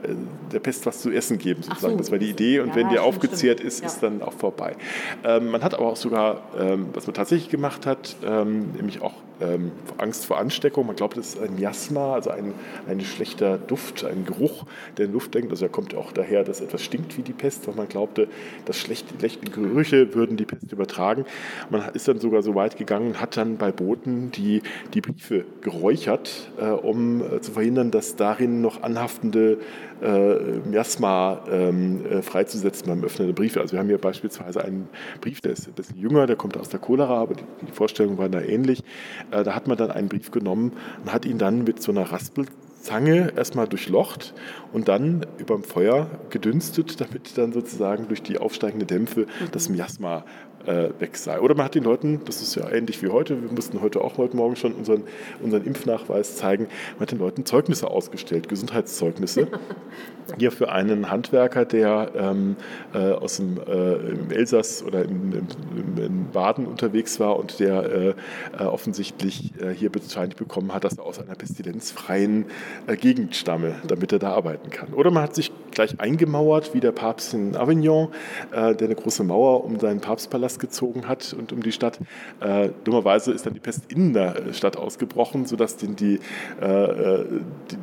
der Pest was zu essen geben, sozusagen. So. Das war die Idee. Und ja, wenn der aufgezehrt stimmt. ist, ja. ist dann auch vorbei. Ähm, man hat aber auch sogar, ähm, was man tatsächlich gemacht hat, ähm, nämlich auch ähm, Angst vor Ansteckung. Man glaubt, das ist ein Miasma, also ein, ein schlechter Duft, ein Geruch, der in Luft denkt. Also er kommt auch daher, dass etwas stinkt wie die Pest, weil man glaubte, dass schlechte, schlechte Gerüche würden die Pest übertragen. Man ist dann sogar so weit gegangen, hat dann bei Booten die, die Briefe geräuchert, äh, um äh, zu verhindern, dass darin noch anhaftende äh, Miasma ähm, äh, freizusetzen beim Öffnen der Briefe. Also wir haben hier beispielsweise einen Brief, der ist ein bisschen jünger, der kommt aus der Cholera, aber die, die Vorstellungen waren da ähnlich. Äh, da hat man dann einen Brief genommen und hat ihn dann mit so einer Raspelzange erstmal durchlocht und dann über dem Feuer gedünstet, damit dann sozusagen durch die aufsteigende Dämpfe das Miasma äh, weg sei. Oder man hat den Leuten, das ist ja ähnlich wie heute, wir mussten heute auch heute Morgen schon unseren, unseren Impfnachweis zeigen, man hat den Leuten Zeugnisse ausgestellt, Gesundheitszeugnisse. Hier für einen Handwerker, der ähm, äh, aus dem äh, im Elsass oder im, im, in Baden unterwegs war und der äh, äh, offensichtlich äh, hier wahrscheinlich bekommen hat, dass er aus einer pestilenzfreien Gegend stamme, damit er da arbeiten kann. Oder man hat sich gleich eingemauert, wie der Papst in Avignon, der eine große Mauer um seinen Papstpalast Palast gezogen hat und um die Stadt. Äh, dummerweise ist dann die Pest in der Stadt ausgebrochen, sodass den die, äh, äh die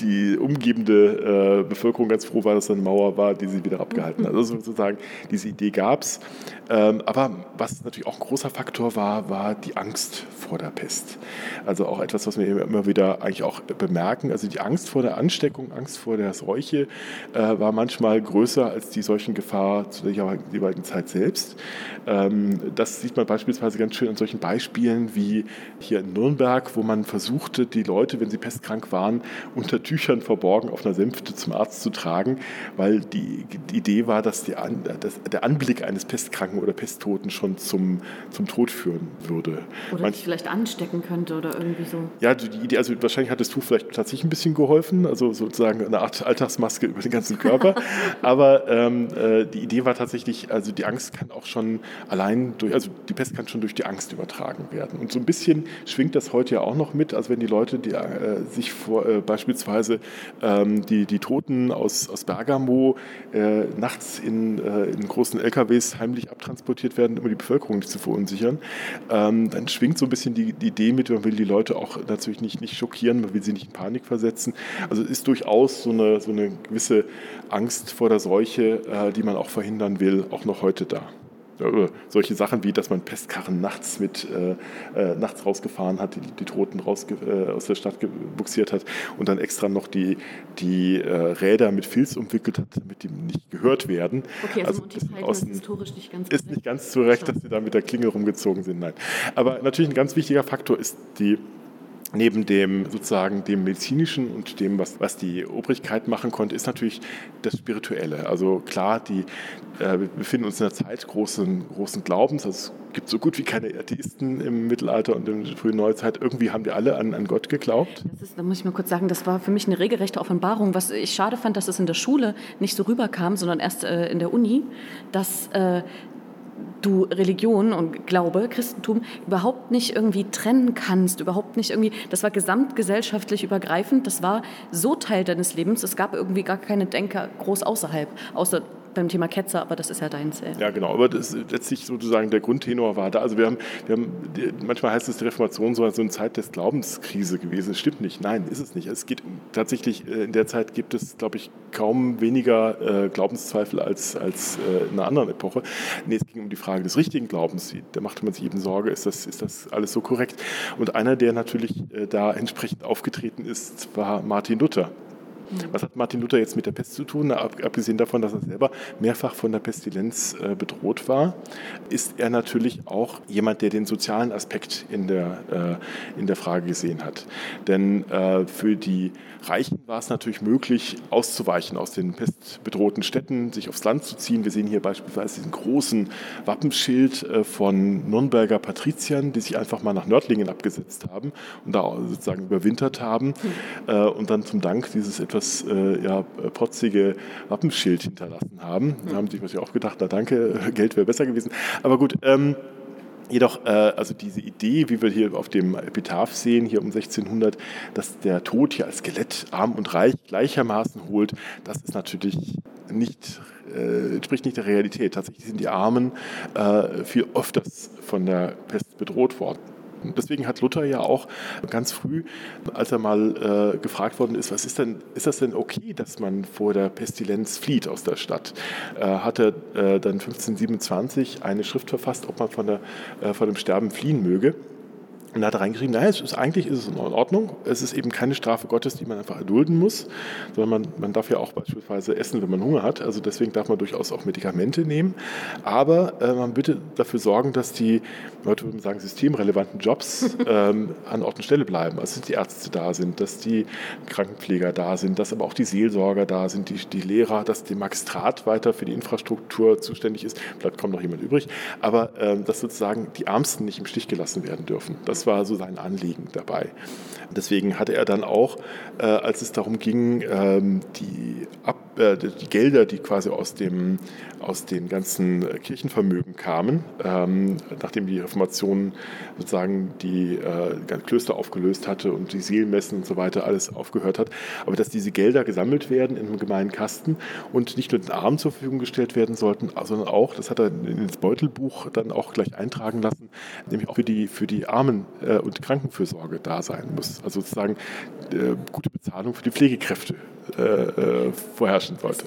die umgebende äh, Bevölkerung ganz froh war, dass da eine Mauer war, die sie wieder abgehalten hat. Also sozusagen, diese Idee gab es. Ähm, aber was natürlich auch ein großer Faktor war, war die Angst vor der Pest. Also auch etwas, was wir immer wieder eigentlich auch bemerken. Also die Angst vor der Ansteckung, Angst vor der Seuche äh, war manchmal größer als die Seuchengefahr zu der jeweiligen Zeit selbst. Ähm, das sieht man beispielsweise ganz schön an solchen Beispielen wie hier in Nürnberg, wo man versuchte, die Leute, wenn sie pestkrank waren, unter Tüchern verborgen auf einer Sänfte zum Arzt zu tragen, weil die, die Idee war, dass, die, dass, der Anblick eines Pestkranken oder Pesttoten schon zum, zum Tod führen würde. Oder Manch, vielleicht anstecken könnte oder irgendwie so. Ja, die Idee, also wahrscheinlich hat das Tuch vielleicht tatsächlich ein bisschen geholfen, also sozusagen eine Art Alltagsmaske über den ganzen Körper. Aber ähm, äh, die Idee war tatsächlich, also die Angst kann auch schon allein durch, also die Pest kann schon durch die Angst übertragen werden. Und so ein bisschen schwingt das heute ja auch noch mit, also wenn die Leute die, äh, sich vor, äh, beispielsweise beispielsweise ähm, die, die Toten aus, aus Bergamo äh, nachts in, äh, in großen LKWs heimlich abtransportiert werden, um die Bevölkerung nicht zu verunsichern, ähm, dann schwingt so ein bisschen die, die, Idee mit, man will die Leute auch natürlich nicht, nicht schockieren, man will sie nicht in Panik versetzen. Also ist durchaus so eine, so eine gewisse Angst vor der Seuche, äh, die man auch verhindern will, auch noch heute da. Solche Sachen wie, dass man Pestkarren nachts mit äh, äh, nachts rausgefahren hat, die, die Toten raus, äh, aus der Stadt buxiert hat und dann extra noch die, die äh, Räder mit Filz umwickelt hat, damit die nicht gehört werden. Okay, also, also Monty Python ist historisch nicht ganz Ist nicht ganz zu Recht, dass sie da mit der Klinge rumgezogen sind, nein. Aber natürlich ein ganz wichtiger Faktor ist die neben dem sozusagen dem medizinischen und dem, was, was die Obrigkeit machen konnte, ist natürlich das Spirituelle. Also klar, die, äh, wir befinden uns in einer Zeit großen, großen Glaubens. Also es gibt so gut wie keine Atheisten im Mittelalter und in der frühen Neuzeit. Irgendwie haben die alle an, an Gott geglaubt. Ist, da muss ich mal kurz sagen, das war für mich eine regelrechte Offenbarung. Was ich schade fand, dass es in der Schule nicht so rüberkam, sondern erst äh, in der Uni, dass äh, du Religion und Glaube, Christentum überhaupt nicht irgendwie trennen kannst, überhaupt nicht irgendwie, das war gesamtgesellschaftlich übergreifend, das war so Teil deines Lebens, es gab irgendwie gar keine Denker groß außerhalb, außer beim Thema Ketzer, aber das ist ja deins. Ja, ja genau, aber das letztlich sozusagen der Grundtenor war da. Also wir haben, wir haben manchmal heißt es, die Reformation so eine Zeit des Glaubenskrise gewesen. Das stimmt nicht, nein, ist es nicht. Es geht tatsächlich, äh, in der Zeit gibt es, glaube ich, kaum weniger äh, Glaubenszweifel als, als äh, in einer anderen Epoche. Nee, es ging um die Frage des richtigen Glaubens. Da machte man sich eben Sorge, ist das, ist das alles so korrekt? Und einer, der natürlich äh, da entsprechend aufgetreten ist, war Martin Luther. Was hat Martin Luther jetzt mit der Pest zu tun? abgesehen davon, dass er selber mehrfach von der Pestilenz äh, bedroht war, ist er natürlich auch jemand, der den sozialen Aspekt in der, äh, in der Frage gesehen hat. Denn äh, für die Reichen war es natürlich möglich, auszuweichen aus den pestbedrohten Städten, sich aufs Land zu ziehen. Wir sehen hier beispielsweise diesen großen Wappenschild von Nürnberger Patriziern, die sich einfach mal nach Nördlingen abgesetzt haben und da sozusagen überwintert haben mhm. und dann zum Dank dieses etwas äh, ja, protzige Wappenschild hinterlassen haben. Da haben sich wahrscheinlich auch gedacht, na danke, Geld wäre besser gewesen. Aber gut, ähm, Jedoch, äh, also diese Idee, wie wir hier auf dem Epitaph sehen, hier um 1600, dass der Tod hier als Skelett arm und reich gleichermaßen holt, das ist natürlich nicht, äh, entspricht nicht der Realität. Tatsächlich sind die Armen äh, viel öfters von der Pest bedroht worden. Deswegen hat Luther ja auch ganz früh, als er mal äh, gefragt worden ist, was ist denn, ist das denn okay, dass man vor der Pestilenz flieht aus der Stadt, äh, hat er äh, dann 1527 eine Schrift verfasst, ob man von, der, äh, von dem Sterben fliehen möge. Und da hat er reingeschrieben, naja, ist, eigentlich ist es in Ordnung. Es ist eben keine Strafe Gottes, die man einfach erdulden muss, sondern man, man darf ja auch beispielsweise essen, wenn man Hunger hat. Also deswegen darf man durchaus auch Medikamente nehmen. Aber äh, man bitte dafür sorgen, dass die, heute würde man sagen, systemrelevanten Jobs ähm, an Ort und Stelle bleiben. Also dass die Ärzte da sind, dass die Krankenpfleger da sind, dass aber auch die Seelsorger da sind, die, die Lehrer, dass der Magistrat weiter für die Infrastruktur zuständig ist. Bleibt kaum noch jemand übrig. Aber ähm, dass sozusagen die Ärmsten nicht im Stich gelassen werden dürfen. Das das war so sein Anliegen dabei. Deswegen hatte er dann auch, äh, als es darum ging, ähm, die, Ab äh, die Gelder, die quasi aus dem, aus den ganzen Kirchenvermögen kamen, ähm, nachdem die Reformation sozusagen die äh, Klöster aufgelöst hatte und die Seelenmessen und so weiter alles aufgehört hat, aber dass diese Gelder gesammelt werden in einem gemeinen Kasten und nicht nur den Armen zur Verfügung gestellt werden sollten, sondern auch, das hat er ins Beutelbuch dann auch gleich eintragen lassen, nämlich auch für die, für die Armen äh, und Krankenfürsorge da sein muss. Also sozusagen äh, gute Bezahlung für die Pflegekräfte äh, äh, vorherrschen sollte.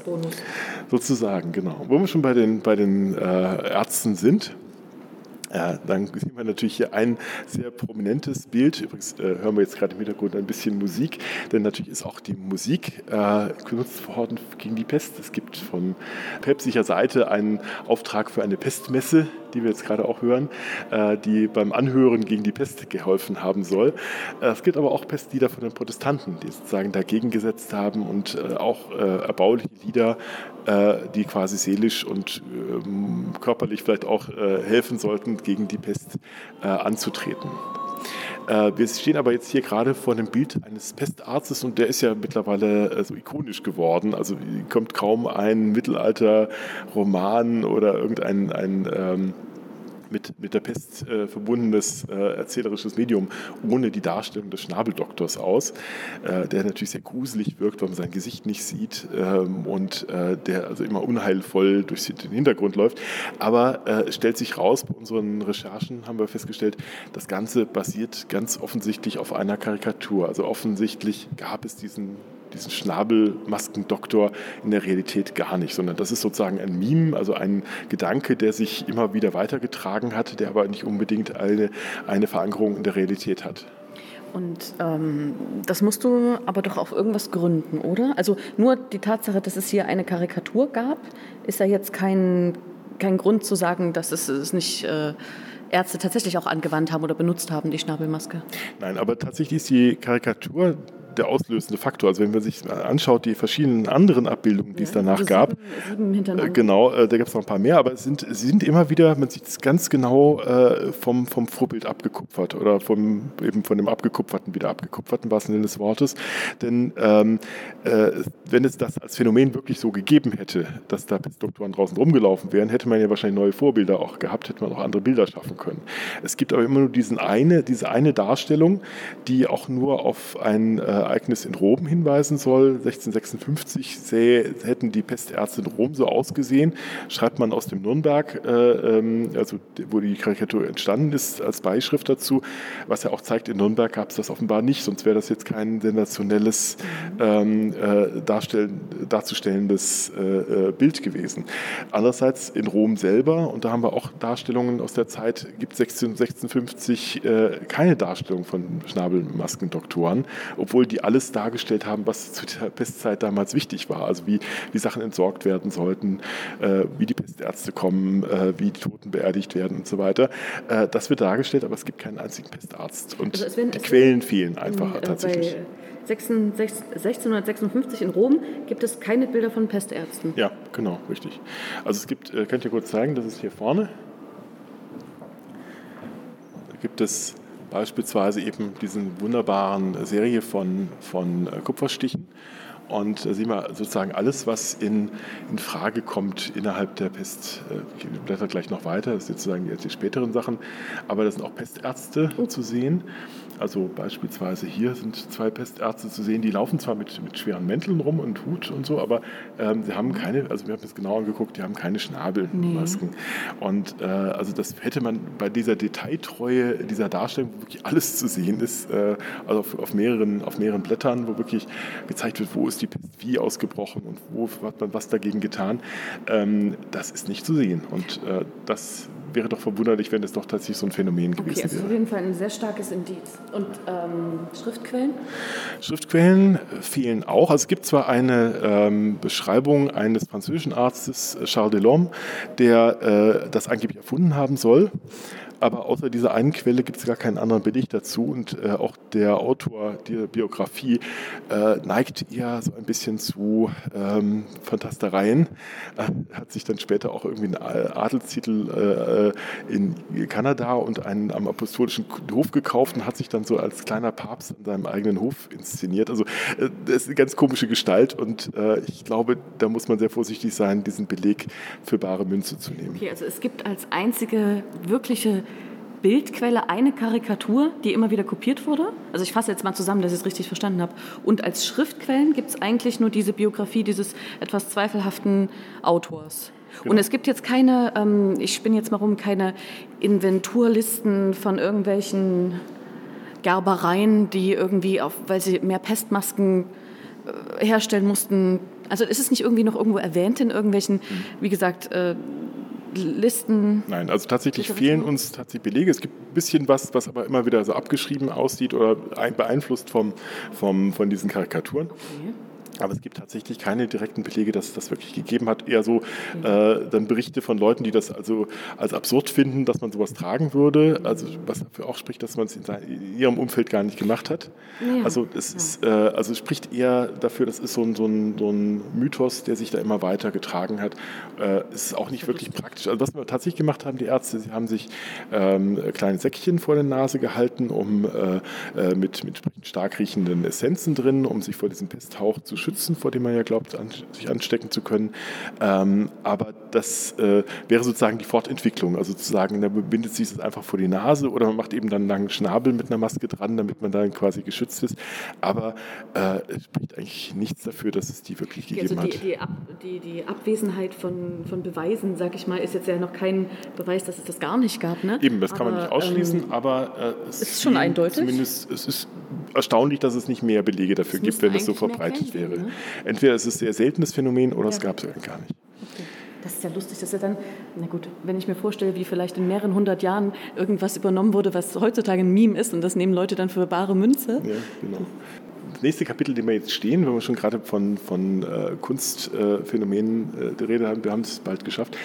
Sozusagen, genau. Wo wir schon bei den, bei den äh, Ärzten sind, ja, dann sehen wir natürlich hier ein sehr prominentes Bild. Übrigens äh, hören wir jetzt gerade im Hintergrund ein bisschen Musik, denn natürlich ist auch die Musik äh, genutzt worden gegen die Pest. Es gibt von päpstlicher Seite einen Auftrag für eine Pestmesse, die wir jetzt gerade auch hören, äh, die beim Anhören gegen die Pest geholfen haben soll. Äh, es gibt aber auch Pestlieder von den Protestanten, die sozusagen dagegen gesetzt haben und äh, auch äh, erbauliche Lieder, die quasi seelisch und ähm, körperlich vielleicht auch helfen sollten, gegen die Pest äh, anzutreten. Äh, wir stehen aber jetzt hier gerade vor einem Bild eines Pestarztes und der ist ja mittlerweile äh, so ikonisch geworden. Also kommt kaum ein Mittelalter-Roman oder irgendein ein, ähm, mit, mit der Pest äh, verbundenes äh, erzählerisches Medium ohne die Darstellung des Schnabeldoktors aus, äh, der natürlich sehr gruselig wirkt, weil man sein Gesicht nicht sieht ähm, und äh, der also immer unheilvoll durch den Hintergrund läuft. Aber äh, es stellt sich raus, bei unseren Recherchen haben wir festgestellt, das Ganze basiert ganz offensichtlich auf einer Karikatur. Also offensichtlich gab es diesen diesen Schnabelmaskendoktor in der Realität gar nicht, sondern das ist sozusagen ein Meme, also ein Gedanke, der sich immer wieder weitergetragen hat, der aber nicht unbedingt eine, eine Verankerung in der Realität hat. Und ähm, das musst du aber doch auf irgendwas gründen, oder? Also nur die Tatsache, dass es hier eine Karikatur gab, ist ja jetzt kein, kein Grund zu sagen, dass es, es nicht äh, Ärzte tatsächlich auch angewandt haben oder benutzt haben, die Schnabelmaske. Nein, aber tatsächlich ist die Karikatur der auslösende Faktor. Also wenn man sich anschaut, die verschiedenen anderen Abbildungen, die ja, es danach also gab, sieben, äh, genau, äh, da gab es noch ein paar mehr, aber es sind, sie sind immer wieder, man sieht es ganz genau äh, vom, vom Vorbild abgekupfert oder vom, eben von dem abgekupferten wieder abgekupferten, was Sinne des Wortes. Denn ähm, äh, wenn es das als Phänomen wirklich so gegeben hätte, dass da Doktoren draußen rumgelaufen wären, hätte man ja wahrscheinlich neue Vorbilder auch gehabt, hätte man auch andere Bilder schaffen können. Es gibt aber immer nur diesen eine, diese eine Darstellung, die auch nur auf ein äh, Ereignis in Rom hinweisen soll. 1656 sähe, hätten die Pestärzte in Rom so ausgesehen, schreibt man aus dem Nürnberg, äh, ähm, also wo die Karikatur entstanden ist, als Beischrift dazu, was ja auch zeigt, in Nürnberg gab es das offenbar nicht, sonst wäre das jetzt kein sensationelles ähm, äh, darzustellendes äh, äh, Bild gewesen. Andererseits in Rom selber, und da haben wir auch Darstellungen aus der Zeit, gibt es 1650 äh, keine Darstellung von Schnabelmaskendoktoren, obwohl die die alles dargestellt haben, was zu der Pestzeit damals wichtig war. Also wie, wie Sachen entsorgt werden sollten, äh, wie die Pestärzte kommen, äh, wie die Toten beerdigt werden und so weiter. Äh, das wird dargestellt, aber es gibt keinen einzigen Pestarzt. Und also werden, die Quellen fehlen einfach in, tatsächlich. 1656 in Rom gibt es keine Bilder von Pestärzten. Ja, genau, richtig. Also es gibt, äh, könnt ihr kurz zeigen, das ist hier vorne. Da gibt es beispielsweise eben diesen wunderbaren Serie von, von äh, Kupferstichen. Und da sehen wir sozusagen alles, was in, in Frage kommt innerhalb der Pest. Äh, ich blätter gleich noch weiter, das sind sozusagen jetzt die späteren Sachen. Aber da sind auch Pestärzte zu sehen. Also beispielsweise hier sind zwei Pestärzte zu sehen, die laufen zwar mit, mit schweren Mänteln rum und Hut und so, aber ähm, sie haben keine, also wir haben es genau angeguckt, die haben keine Schnabelmasken. Nee. Und äh, also das hätte man bei dieser Detailtreue dieser Darstellung, wo wirklich alles zu sehen ist, äh, also auf, auf, mehreren, auf mehreren Blättern, wo wirklich gezeigt wird, wo ist die Pest wie ausgebrochen und wo hat man was dagegen getan, ähm, das ist nicht zu sehen. Und äh, das wäre doch verwunderlich, wenn es doch tatsächlich so ein Phänomen gewesen okay, also wäre. auf jeden Fall ein sehr starkes Indiz. Und ähm, Schriftquellen? Schriftquellen fehlen auch. Also es gibt zwar eine ähm, Beschreibung eines französischen Arztes, Charles Delorme, der äh, das angeblich erfunden haben soll aber außer dieser einen Quelle gibt es gar keinen anderen Beleg dazu. Und äh, auch der Autor der Biografie äh, neigt eher so ein bisschen zu ähm, Fantastereien. Äh, hat sich dann später auch irgendwie einen Adelstitel äh, in Kanada und einen am apostolischen Hof gekauft und hat sich dann so als kleiner Papst an seinem eigenen Hof inszeniert. Also äh, das ist eine ganz komische Gestalt und äh, ich glaube, da muss man sehr vorsichtig sein, diesen Beleg für bare Münze zu nehmen. Okay, also es gibt als einzige wirkliche Bildquelle eine Karikatur, die immer wieder kopiert wurde. Also ich fasse jetzt mal zusammen, dass ich es richtig verstanden habe. Und als Schriftquellen gibt es eigentlich nur diese Biografie dieses etwas zweifelhaften Autors. Genau. Und es gibt jetzt keine, ähm, ich spinne jetzt mal rum, keine Inventurlisten von irgendwelchen Gerbereien, die irgendwie, auf, weil sie mehr Pestmasken äh, herstellen mussten. Also ist es nicht irgendwie noch irgendwo erwähnt in irgendwelchen, mhm. wie gesagt, äh, Listen? Nein, also tatsächlich fehlen uns tatsächlich Belege. Es gibt ein bisschen was, was aber immer wieder so abgeschrieben aussieht oder beeinflusst vom, vom, von diesen Karikaturen. Okay. Aber es gibt tatsächlich keine direkten Belege, dass es das wirklich gegeben hat. Eher so äh, dann Berichte von Leuten, die das also als absurd finden, dass man sowas tragen würde. Also was dafür auch spricht, dass man es in, in ihrem Umfeld gar nicht gemacht hat. Ja. Also es ist, äh, also spricht eher dafür, das ist so ein, so, ein, so ein Mythos, der sich da immer weiter getragen hat. Äh, es ist auch nicht wirklich praktisch. Also was wir tatsächlich gemacht haben, die Ärzte, sie haben sich ähm, kleine Säckchen vor der Nase gehalten, um äh, äh mit, mit stark riechenden Essenzen drin, um sich vor diesem Pesthauch zu schützen, vor dem man ja glaubt, an, sich anstecken zu können. Ähm, aber das äh, wäre sozusagen die Fortentwicklung. Also sozusagen, da bindet sich das einfach vor die Nase oder man macht eben dann einen langen Schnabel mit einer Maske dran, damit man dann quasi geschützt ist. Aber äh, es spricht eigentlich nichts dafür, dass es die wirklich gegeben also die, hat. Die, Ab, die, die, Abwesenheit von, von Beweisen, sag ich mal, ist jetzt ja noch kein Beweis, dass es das gar nicht gab. Ne? Eben, das kann aber, man nicht ausschließen, ähm, aber äh, es ist schon eindeutig. Zumindest, es ist erstaunlich, dass es nicht mehr Belege dafür gibt, wenn es so verbreitet wäre. Ne? Entweder ist es ein sehr seltenes Phänomen oder ja. es gab es gar nicht. Okay. Das ist ja lustig, dass er dann, na gut, wenn ich mir vorstelle, wie vielleicht in mehreren hundert Jahren irgendwas übernommen wurde, was heutzutage ein Meme ist und das nehmen Leute dann für bare Münze. Ja, genau nächste Kapitel, in dem wir jetzt stehen, wenn wir schon gerade von, von äh, Kunstphänomenen äh, die Rede haben, wir haben es bald geschafft.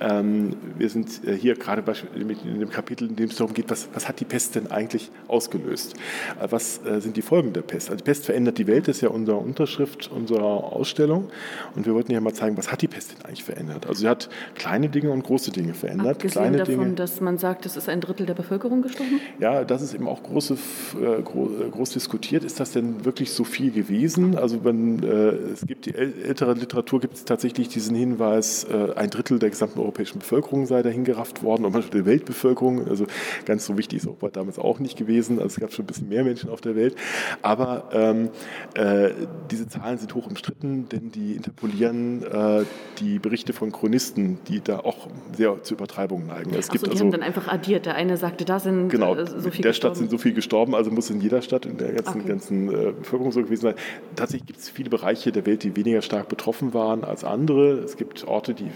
Ähm, wir sind äh, hier gerade in dem Kapitel, in dem es darum geht, was, was hat die Pest denn eigentlich ausgelöst? Äh, was äh, sind die Folgen der Pest? Also die Pest verändert die Welt, das ist ja unsere Unterschrift unserer Ausstellung. Und wir wollten ja mal zeigen, was hat die Pest denn eigentlich verändert? Also sie hat kleine Dinge und große Dinge verändert. Abgesehen kleine davon, Dinge, dass man sagt, es ist ein Drittel der Bevölkerung gestorben? Ja, das ist eben auch große, äh, groß diskutiert. Ist das denn wirklich wirklich so viel gewesen. Also man, äh, es gibt die ältere Literatur gibt es tatsächlich diesen Hinweis, äh, ein Drittel der gesamten europäischen Bevölkerung sei dahin gerafft worden und manchmal der Weltbevölkerung. Also ganz so wichtig ist Europa damals auch nicht gewesen. Also es gab schon ein bisschen mehr Menschen auf der Welt. Aber ähm, äh, diese Zahlen sind hoch umstritten, denn die interpolieren äh, die Berichte von Chronisten, die da auch sehr zu Übertreibungen neigen. Es Ach gibt so, die also, haben dann einfach addiert. Der eine sagte, da sind genau, äh, so viele in der Stadt sind so viele gestorben, also muss in jeder Stadt in der ganzen, okay. ganzen äh, Bevölkerung so gewesen sein. Tatsächlich gibt es viele Bereiche der Welt, die weniger stark betroffen waren als andere. Es gibt Orte, die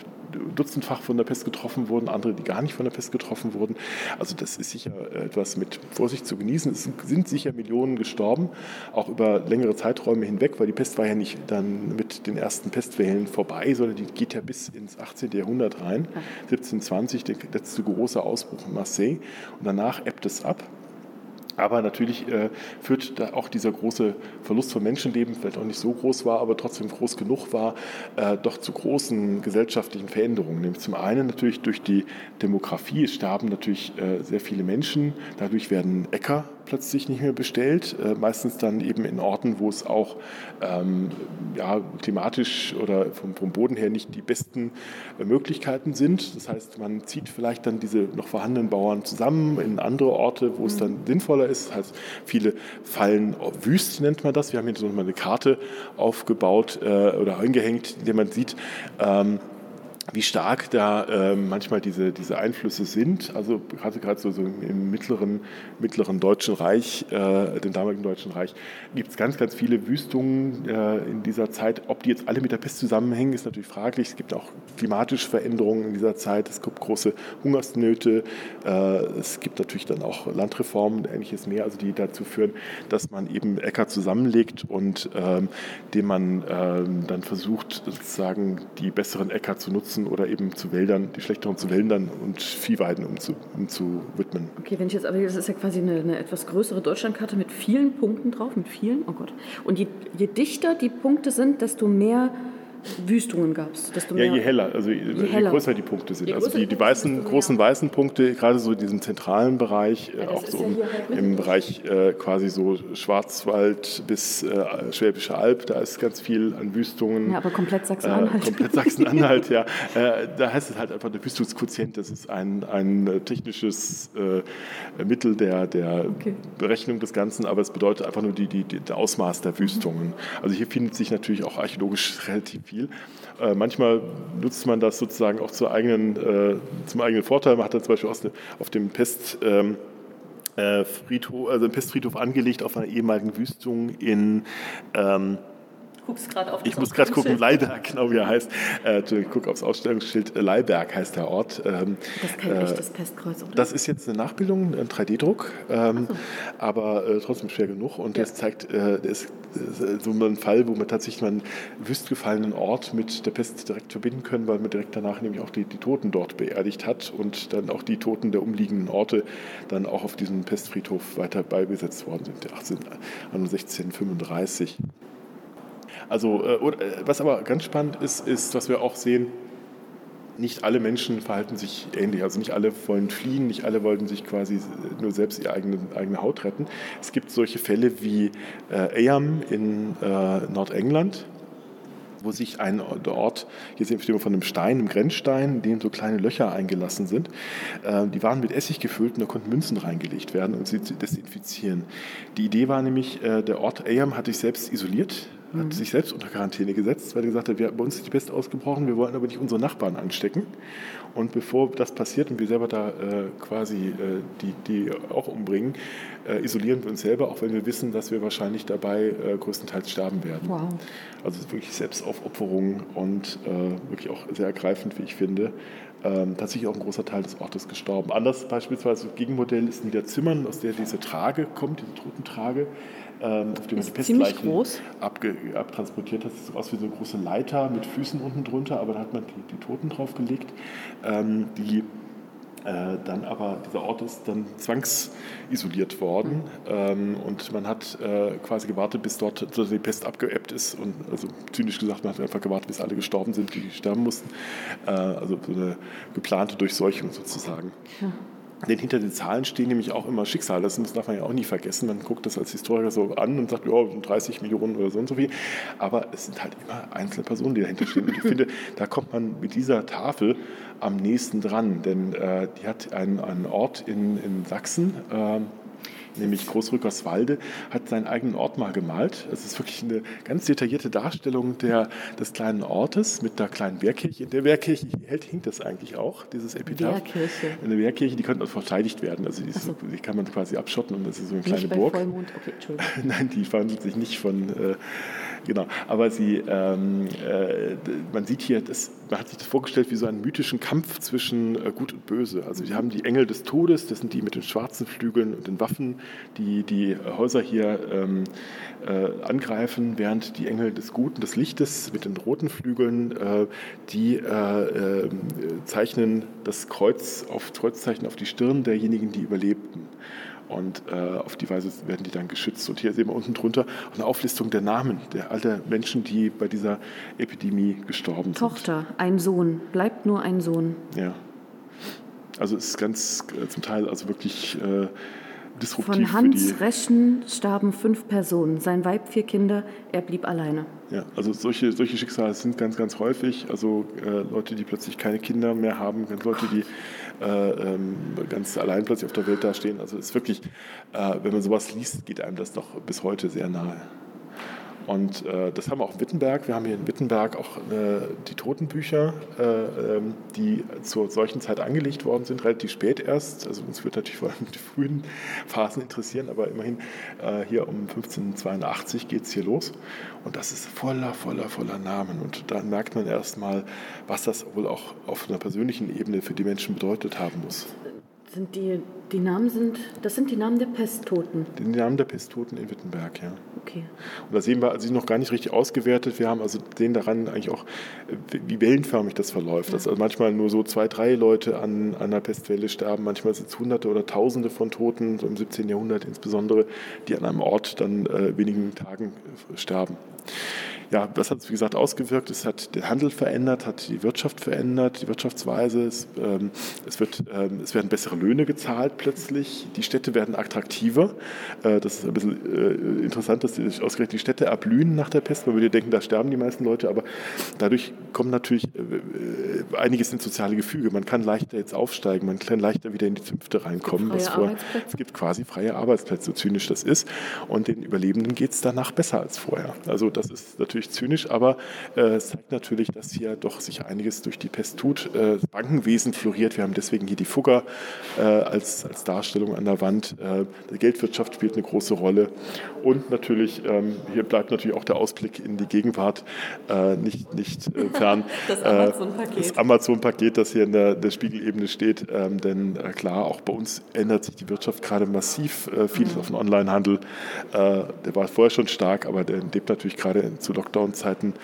dutzendfach von der Pest getroffen wurden, andere, die gar nicht von der Pest getroffen wurden. Also das ist sicher etwas mit Vorsicht zu genießen. Es sind sicher Millionen gestorben, auch über längere Zeiträume hinweg, weil die Pest war ja nicht dann mit den ersten Pestwellen vorbei, sondern die geht ja bis ins 18. Jahrhundert rein. 1720 der letzte große Ausbruch in Marseille und danach ebbt es ab. Aber natürlich äh, führt da auch dieser große Verlust von Menschenleben, vielleicht auch nicht so groß war, aber trotzdem groß genug war, äh, doch zu großen gesellschaftlichen Veränderungen. Nämlich zum einen natürlich durch die Demografie. Es starben natürlich äh, sehr viele Menschen. Dadurch werden Äcker plötzlich nicht mehr bestellt. Äh, meistens dann eben in Orten, wo es auch ähm, ja, klimatisch oder vom, vom, Boden her nicht die besten äh, Möglichkeiten sind. Das heißt, man zieht vielleicht dann diese noch vorhandenen Bauern zusammen in andere Orte, wo es mhm. dann sinnvoller ist. Das heißt, viele fallen wüst, nennt man das. Wir haben hier so mal eine Karte aufgebaut äh, oder eingehängt, in der man sieht, ähm, wie stark da äh, manchmal diese, diese Einflüsse sind. Also gerade gerade so, so im mittleren, mittleren Deutschen Reich, äh, dem damaligen Deutschen Reich, gibt es ganz, ganz viele Wüstungen äh, in dieser Zeit. Ob die jetzt alle mit der Pest zusammenhängen, ist natürlich fraglich. Es gibt auch klimatische Veränderungen in dieser Zeit. Es gibt große Hungersnöte. Äh, es gibt natürlich dann auch Landreformen und ähnliches mehr, also die dazu führen, dass man eben Äcker zusammenlegt und ähm, dem man ähm, dann versucht, sozusagen die besseren Äcker zu nutzen nutzen oder eben zu Wäldern, die schlechteren zu Wäldern und Viehweiden umzuwidmen. Okay, wenn ich jetzt aber, das ist ja quasi eine, eine, etwas größere Deutschlandkarte mit vielen Punkten drauf, mit vielen, oh Gott. Und je, je dichter die Punkte sind, desto mehr Wüstungen gab es. Ja, je heller, also je, je heller. größer die Punkte sind. Also die, die weißen, großen weißen Punkte, gerade so in diesem zentralen Bereich, ja, auch so im, halt im Bereich äh, quasi so Schwarzwald bis äh, Schwäbische Alb, da ist ganz viel an Wüstungen. Ja, aber komplett Sachsen-Anhalt. Äh, komplett Sachsen-Anhalt, ja. Äh, da heißt es halt einfach der Wüstungsquotient, das ist ein, ein technisches äh, Mittel der, der okay. Berechnung des Ganzen, aber es bedeutet einfach nur die, die, die, der Ausmaß der Wüstungen. Also hier findet sich natürlich auch archäologisch relativ viel viel. Äh, manchmal nutzt man das sozusagen auch zur eigenen, äh, zum eigenen Vorteil. Man hat dann zum Beispiel auf dem Pest, ähm, äh, Friedhof, also Pestfriedhof angelegt auf einer ehemaligen Wüstung in ähm, guckst gerade auf Ich muss gerade gucken, Leiberg, genau wie er heißt. Äh, ich gucke aufs Ausstellungsschild. Äh, Leiberg heißt der Ort. Ähm, das ist kein äh, echtes Pestkreuz, oder? Das ist jetzt eine Nachbildung, ein 3D-Druck, ähm, so. aber äh, trotzdem schwer genug. Und ja. das zeigt, äh, das ist so ein Fall, wo man tatsächlich einen wüstgefallenen Ort mit der Pest direkt verbinden können, weil man direkt danach nämlich auch die, die Toten dort beerdigt hat und dann auch die Toten der umliegenden Orte dann auch auf diesem Pestfriedhof weiter beigesetzt worden sind, 18, 1635. Also, äh, äh, was aber ganz spannend ist, ist, dass wir auch sehen, nicht alle Menschen verhalten sich ähnlich. Also nicht alle wollen fliehen, nicht alle wollten sich quasi nur selbst ihre eigene, eigene Haut retten. Es gibt solche Fälle wie äh, Eyam in äh, Nordengland, wo sich ein Ort, hier sehen wir von einem Stein, einem Grenzstein, in dem so kleine Löcher eingelassen sind. Äh, die waren mit Essig gefüllt und da konnten Münzen reingelegt werden und sie desinfizieren. Die Idee war nämlich, äh, der Ort Eyam hat sich selbst isoliert hat mhm. sich selbst unter Quarantäne gesetzt, weil er gesagt hat, wir, bei uns ist die Pest ausgebrochen, wir wollen aber nicht unsere Nachbarn anstecken. Und bevor das passiert und wir selber da äh, quasi äh, die, die auch umbringen, äh, isolieren wir uns selber, auch wenn wir wissen, dass wir wahrscheinlich dabei äh, größtenteils sterben werden. Wow. Also wirklich Selbstaufopferung und äh, wirklich auch sehr ergreifend, wie ich finde. Ähm, tatsächlich auch ein großer Teil des Ortes gestorben. Anders beispielsweise Gegenmodell ist Niederzimmern, aus der diese Trage kommt, diese Totentrage ähm, auf dem man die Pestleichen abtransportiert hat. Das sieht aus wie so eine große Leiter mit Füßen unten drunter, aber da hat man die, die Toten draufgelegt, ähm, die äh, dann aber dieser Ort ist dann zwangsisoliert worden ähm, und man hat äh, quasi gewartet, bis dort die Pest abgeebbt ist und also zynisch gesagt, man hat einfach gewartet, bis alle gestorben sind, die sterben mussten. Äh, also so eine geplante Durchseuchung sozusagen. Ja. Denn hinter den Zahlen stehen nämlich auch immer Schicksale. Das darf man ja auch nie vergessen. Man guckt das als Historiker so an und sagt, ja, 30 Millionen oder so und so viel. Aber es sind halt immer einzelne Personen, die dahinter stehen. Und ich finde, da kommt man mit dieser Tafel am nächsten dran. Denn äh, die hat einen, einen Ort in, in Sachsen. Äh, nämlich Großrückerswalde, hat seinen eigenen Ort mal gemalt. Es ist wirklich eine ganz detaillierte Darstellung der, des kleinen Ortes mit der kleinen Wehrkirche. In der Wehrkirche hinkt das eigentlich auch, dieses Epitaph. Wehrkirche. Eine Wehrkirche, die könnte auch verteidigt werden. Also die, ist, so. die, kann man quasi abschotten und das ist so eine kleine nicht bei Burg. Vollmond. Okay, Nein, die verhandelt sich nicht von äh, genau. Aber sie, ähm, äh, man sieht hier, das, man hat sich das vorgestellt wie so einen mythischen Kampf zwischen äh, Gut und Böse. Also wir haben die Engel des Todes, das sind die mit den schwarzen Flügeln und den Waffen, die die Häuser hier ähm, äh, angreifen, während die Engel des Guten, des Lichtes mit den roten Flügeln, äh, die äh, äh, zeichnen das Kreuz auf Kreuzzeichen auf die Stirn derjenigen, die überlebten. Und äh, auf die Weise werden die dann geschützt. Und hier sehen wir unten drunter eine Auflistung der Namen der alten Menschen, die bei dieser Epidemie gestorben Tochter, sind. Tochter, ein Sohn, bleibt nur ein Sohn. Ja. Also es ist ganz äh, zum Teil also wirklich äh, disruptiv. Von Hans Reschen starben fünf Personen, sein Weib vier Kinder, er blieb alleine. Ja, also solche, solche Schicksale sind ganz, ganz häufig. Also äh, Leute, die plötzlich keine Kinder mehr haben, Leute, die ganz allein plötzlich auf der Welt dastehen. Also es ist wirklich, äh, wenn man sowas liest, geht einem das doch bis heute sehr nahe. Und äh, das haben wir auch in Wittenberg. Wir haben hier in Wittenberg auch äh, die Totenbücher, äh, ähm, die zur solchen Zeit angelegt worden sind, relativ spät erst. Also uns wird natürlich vor allem die frühen Phasen interessieren, aber immerhin äh, hier um 1582 geht es hier los. Und das ist voller, voller, voller Namen. Und dann merkt man erstmal, was das wohl auch auf einer persönlichen Ebene für die Menschen bedeutet haben muss. Sind die, die Namen sind, das sind die Namen der Pesttoten? Die Namen der Pesttoten in Wittenberg, ja. Okay. Und da sehen wir, also sie noch gar nicht richtig ausgewertet. Wir haben also sehen daran eigentlich auch, wie wellenförmig das verläuft. Ja. Dass also manchmal nur so zwei, drei Leute an, an einer Pestwelle sterben, manchmal sind es Hunderte oder Tausende von Toten, so im 17. Jahrhundert insbesondere, die an einem Ort dann äh, wenigen Tagen äh, sterben ja, das hat es, wie gesagt, ausgewirkt. Es hat den Handel verändert, hat die Wirtschaft verändert, die Wirtschaftsweise. Es, ähm, es, wird, ähm, es werden bessere Löhne gezahlt plötzlich. Die Städte werden attraktiver. Äh, das ist ein bisschen äh, interessant, dass die, ausgerechnet die Städte erblühen nach der Pest. Man würde denken, da sterben die meisten Leute, aber dadurch kommt natürlich äh, äh, einiges ins soziale Gefüge. Man kann leichter jetzt aufsteigen, man kann leichter wieder in die Zünfte reinkommen. Es gibt, vor, es gibt quasi freie Arbeitsplätze, so zynisch das ist. Und den Überlebenden geht es danach besser als vorher. Also das ist natürlich natürlich zynisch, aber äh, es zeigt natürlich, dass hier doch sich einiges durch die Pest tut. Äh, Bankenwesen floriert. Wir haben deswegen hier die Fugger äh, als, als Darstellung an der Wand. Äh, die Geldwirtschaft spielt eine große Rolle. Und natürlich, ähm, hier bleibt natürlich auch der Ausblick in die Gegenwart äh, nicht, nicht äh, fern. das Amazon-Paket. das Amazon-Paket, das hier in der, der Spiegelebene steht. Ähm, denn klar, auch bei uns ändert sich die Wirtschaft gerade massiv. vieles mhm. auf den Onlinehandel. der war vorher schon stark, aber der lebt natürlich gerade zu Lockdown-Zeiten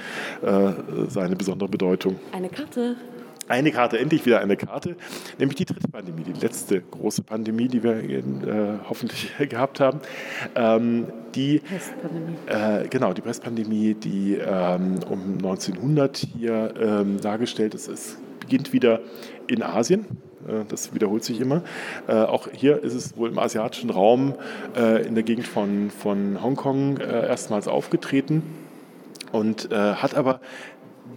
äh, seine besondere Bedeutung. Eine Karte. Eine Karte, endlich wieder eine Karte, nämlich die dritte Pandemie, die letzte große Pandemie, die wir äh, hoffentlich gehabt haben. Ähm, die Pestpandemie. Äh, genau, die Pestpandemie, die ähm, um 1900 hier ähm, dargestellt ist. Es beginnt wieder in Asien, äh, das wiederholt sich immer. Äh, auch hier ist es wohl im asiatischen Raum in der Gegend von, von Hongkong erstmals aufgetreten und äh, hat aber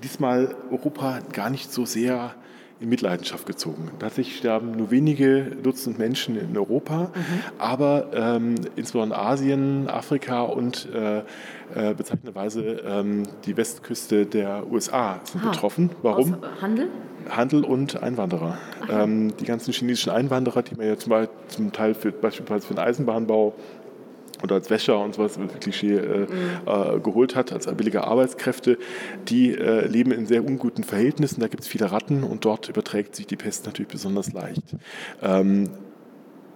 diesmal Europa gar nicht so sehr in Mitleidenschaft gezogen. Tatsächlich sterben nur wenige Dutzend Menschen in Europa, mhm. aber ähm, insbesondere Asien, Afrika und äh, äh, bezeichnenderweise ähm, die Westküste der USA sind Aha. betroffen. Warum? Aus Handel? Handel und Einwanderer. Ähm, die ganzen chinesischen Einwanderer, die man ja zum Teil für, beispielsweise für den Eisenbahnbau oder als Wäscher und sowas, Klischee, äh, äh, geholt hat, als billige Arbeitskräfte, die äh, leben in sehr unguten Verhältnissen. Da gibt es viele Ratten und dort überträgt sich die Pest natürlich besonders leicht. Ähm,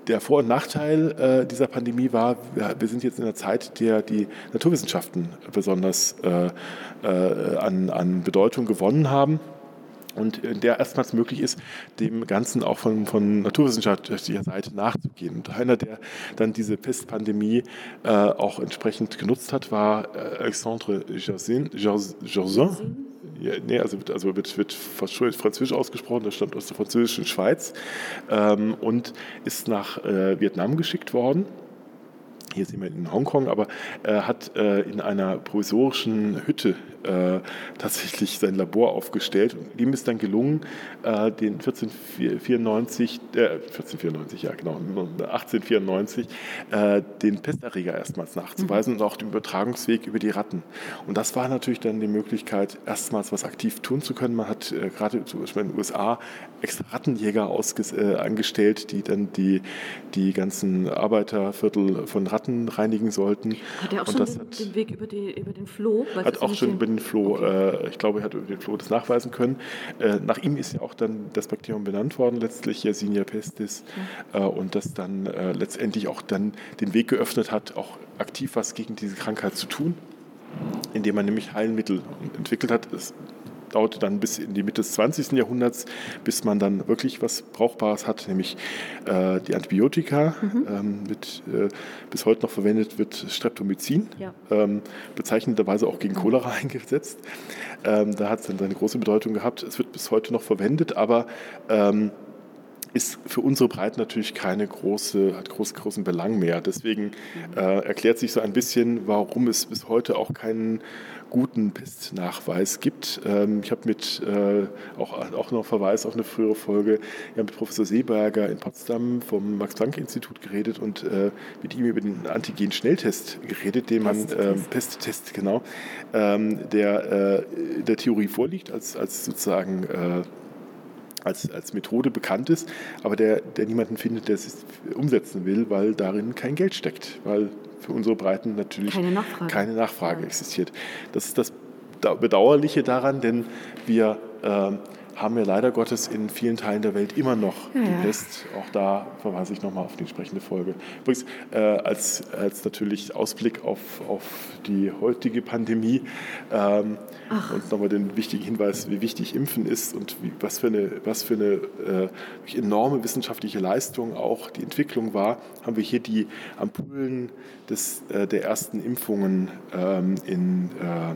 der Vor- und Nachteil äh, dieser Pandemie war, wir, wir, sind jetzt in einer Zeit, der die Naturwissenschaften besonders äh, äh, an, an Bedeutung gewonnen haben und der erstmals möglich ist, dem Ganzen auch von, von naturwissenschaftlicher Seite nachzugehen. Und einer, der dann diese Pestpandemie äh, auch entsprechend genutzt hat, war äh, Alexandre Jarzin. Ja, nee, also, wird, also wird, wird französisch ausgesprochen, der stammt aus der französischen Schweiz ähm, und ist nach äh, Vietnam geschickt worden hier sehen wir ihn in Hongkong, aber er hat äh, in einer provisorischen Hütte äh, tatsächlich sein Labor aufgestellt. Und ihm ist dann gelungen, äh, den 1494, äh, 1494, ja genau, 1894, äh, den Pesterreger erstmals nachzuweisen mhm. und auch den Übertragungsweg über die Ratten. Und das war natürlich dann die Möglichkeit, erstmals was aktiv tun zu können. Man hat äh, gerade zum Beispiel in den USA extra Rattenjäger äh, angestellt, die dann die, die ganzen Arbeiterviertel von Ratten reinigen sollten. Hat er auch und schon den, hat, den, Weg über, die, über den Floh? Hat auch schon über den Floh, okay. äh, ich glaube, er hat über den Floh das nachweisen können. Äh, nach ihm ist ja auch dann das Bakterium benannt worden, letztlich Yersinia pestis, mhm. und das dann äh, letztendlich auch dann den Weg geöffnet hat, auch aktiv was gegen diese Krankheit zu tun indem man nämlich Heilmittel entwickelt hat. Es dauerte dann bis in die Mitte des 20. Jahrhunderts, bis man dann wirklich was Brauchbares hat, nämlich äh, die Antibiotika. Mhm. Ähm, mit, äh, bis heute noch verwendet wird Streptomycin, ja. ähm, bezeichnenderweise auch gegen Cholera eingesetzt. Ähm, da hat es dann eine große Bedeutung gehabt. Es wird bis heute noch verwendet, aber ähm, ist für unsere Breiten natürlich keine große, hat groß, großen Belang mehr. Deswegen mhm. äh, erklärt sich so ein bisschen, warum es bis heute auch keinen guten Pestnachweis gibt. Ähm, ich habe mit äh, auch, auch noch Verweis auf eine frühere Folge ja, mit Professor Seeberger in Potsdam vom Max-Planck-Institut geredet und äh, mit ihm über den Antigen-Schnelltest geredet, den man äh, Pesttest, genau, ähm, der äh, der Theorie vorliegt als, als sozusagen als, als Methode bekannt ist, aber der, der niemanden findet, der es umsetzen will, weil darin kein Geld steckt, weil für unsere Breiten natürlich keine Nachfrage, keine Nachfrage existiert. Das ist das Bedauerliche daran, denn wir äh, haben wir leider Gottes in vielen Teilen der Welt immer noch ja, die Pest. Auch da verweise ich nochmal auf die entsprechende Folge. Übrigens, äh, als, als natürlich Ausblick auf, auf die heutige Pandemie ähm, und nochmal den wichtigen Hinweis, wie wichtig Impfen ist und wie, was für eine, was für eine äh, enorme wissenschaftliche Leistung auch die Entwicklung war, haben wir hier die Ampullen des, äh, der ersten Impfungen ähm, in äh,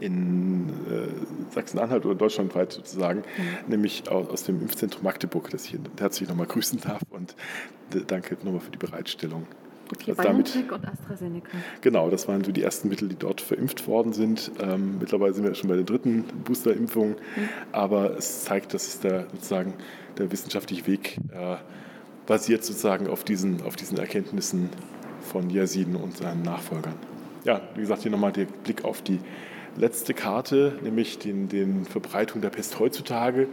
in äh, Sachsen-Anhalt oder deutschlandweit sozusagen, mhm. nämlich aus, aus, dem Impfzentrum Magdeburg, das ich herzlich nochmal grüßen darf und danke nochmal für die Bereitstellung. Okay, also BioNTech und AstraZeneca. Genau, das waren so die ersten Mittel, die dort verimpft worden sind. Ähm, mittlerweile sind wir schon bei der dritten Boosterimpfung, mhm. aber es zeigt, dass es da sozusagen der wissenschaftliche Weg äh, basiert sozusagen auf diesen, auf diesen Erkenntnissen von Yersin und seinen Nachfolgern. Ja, wie gesagt, hier nochmal der Blick auf die letzte Karte, nämlich den, den Verbreitung der Pest heutzutage.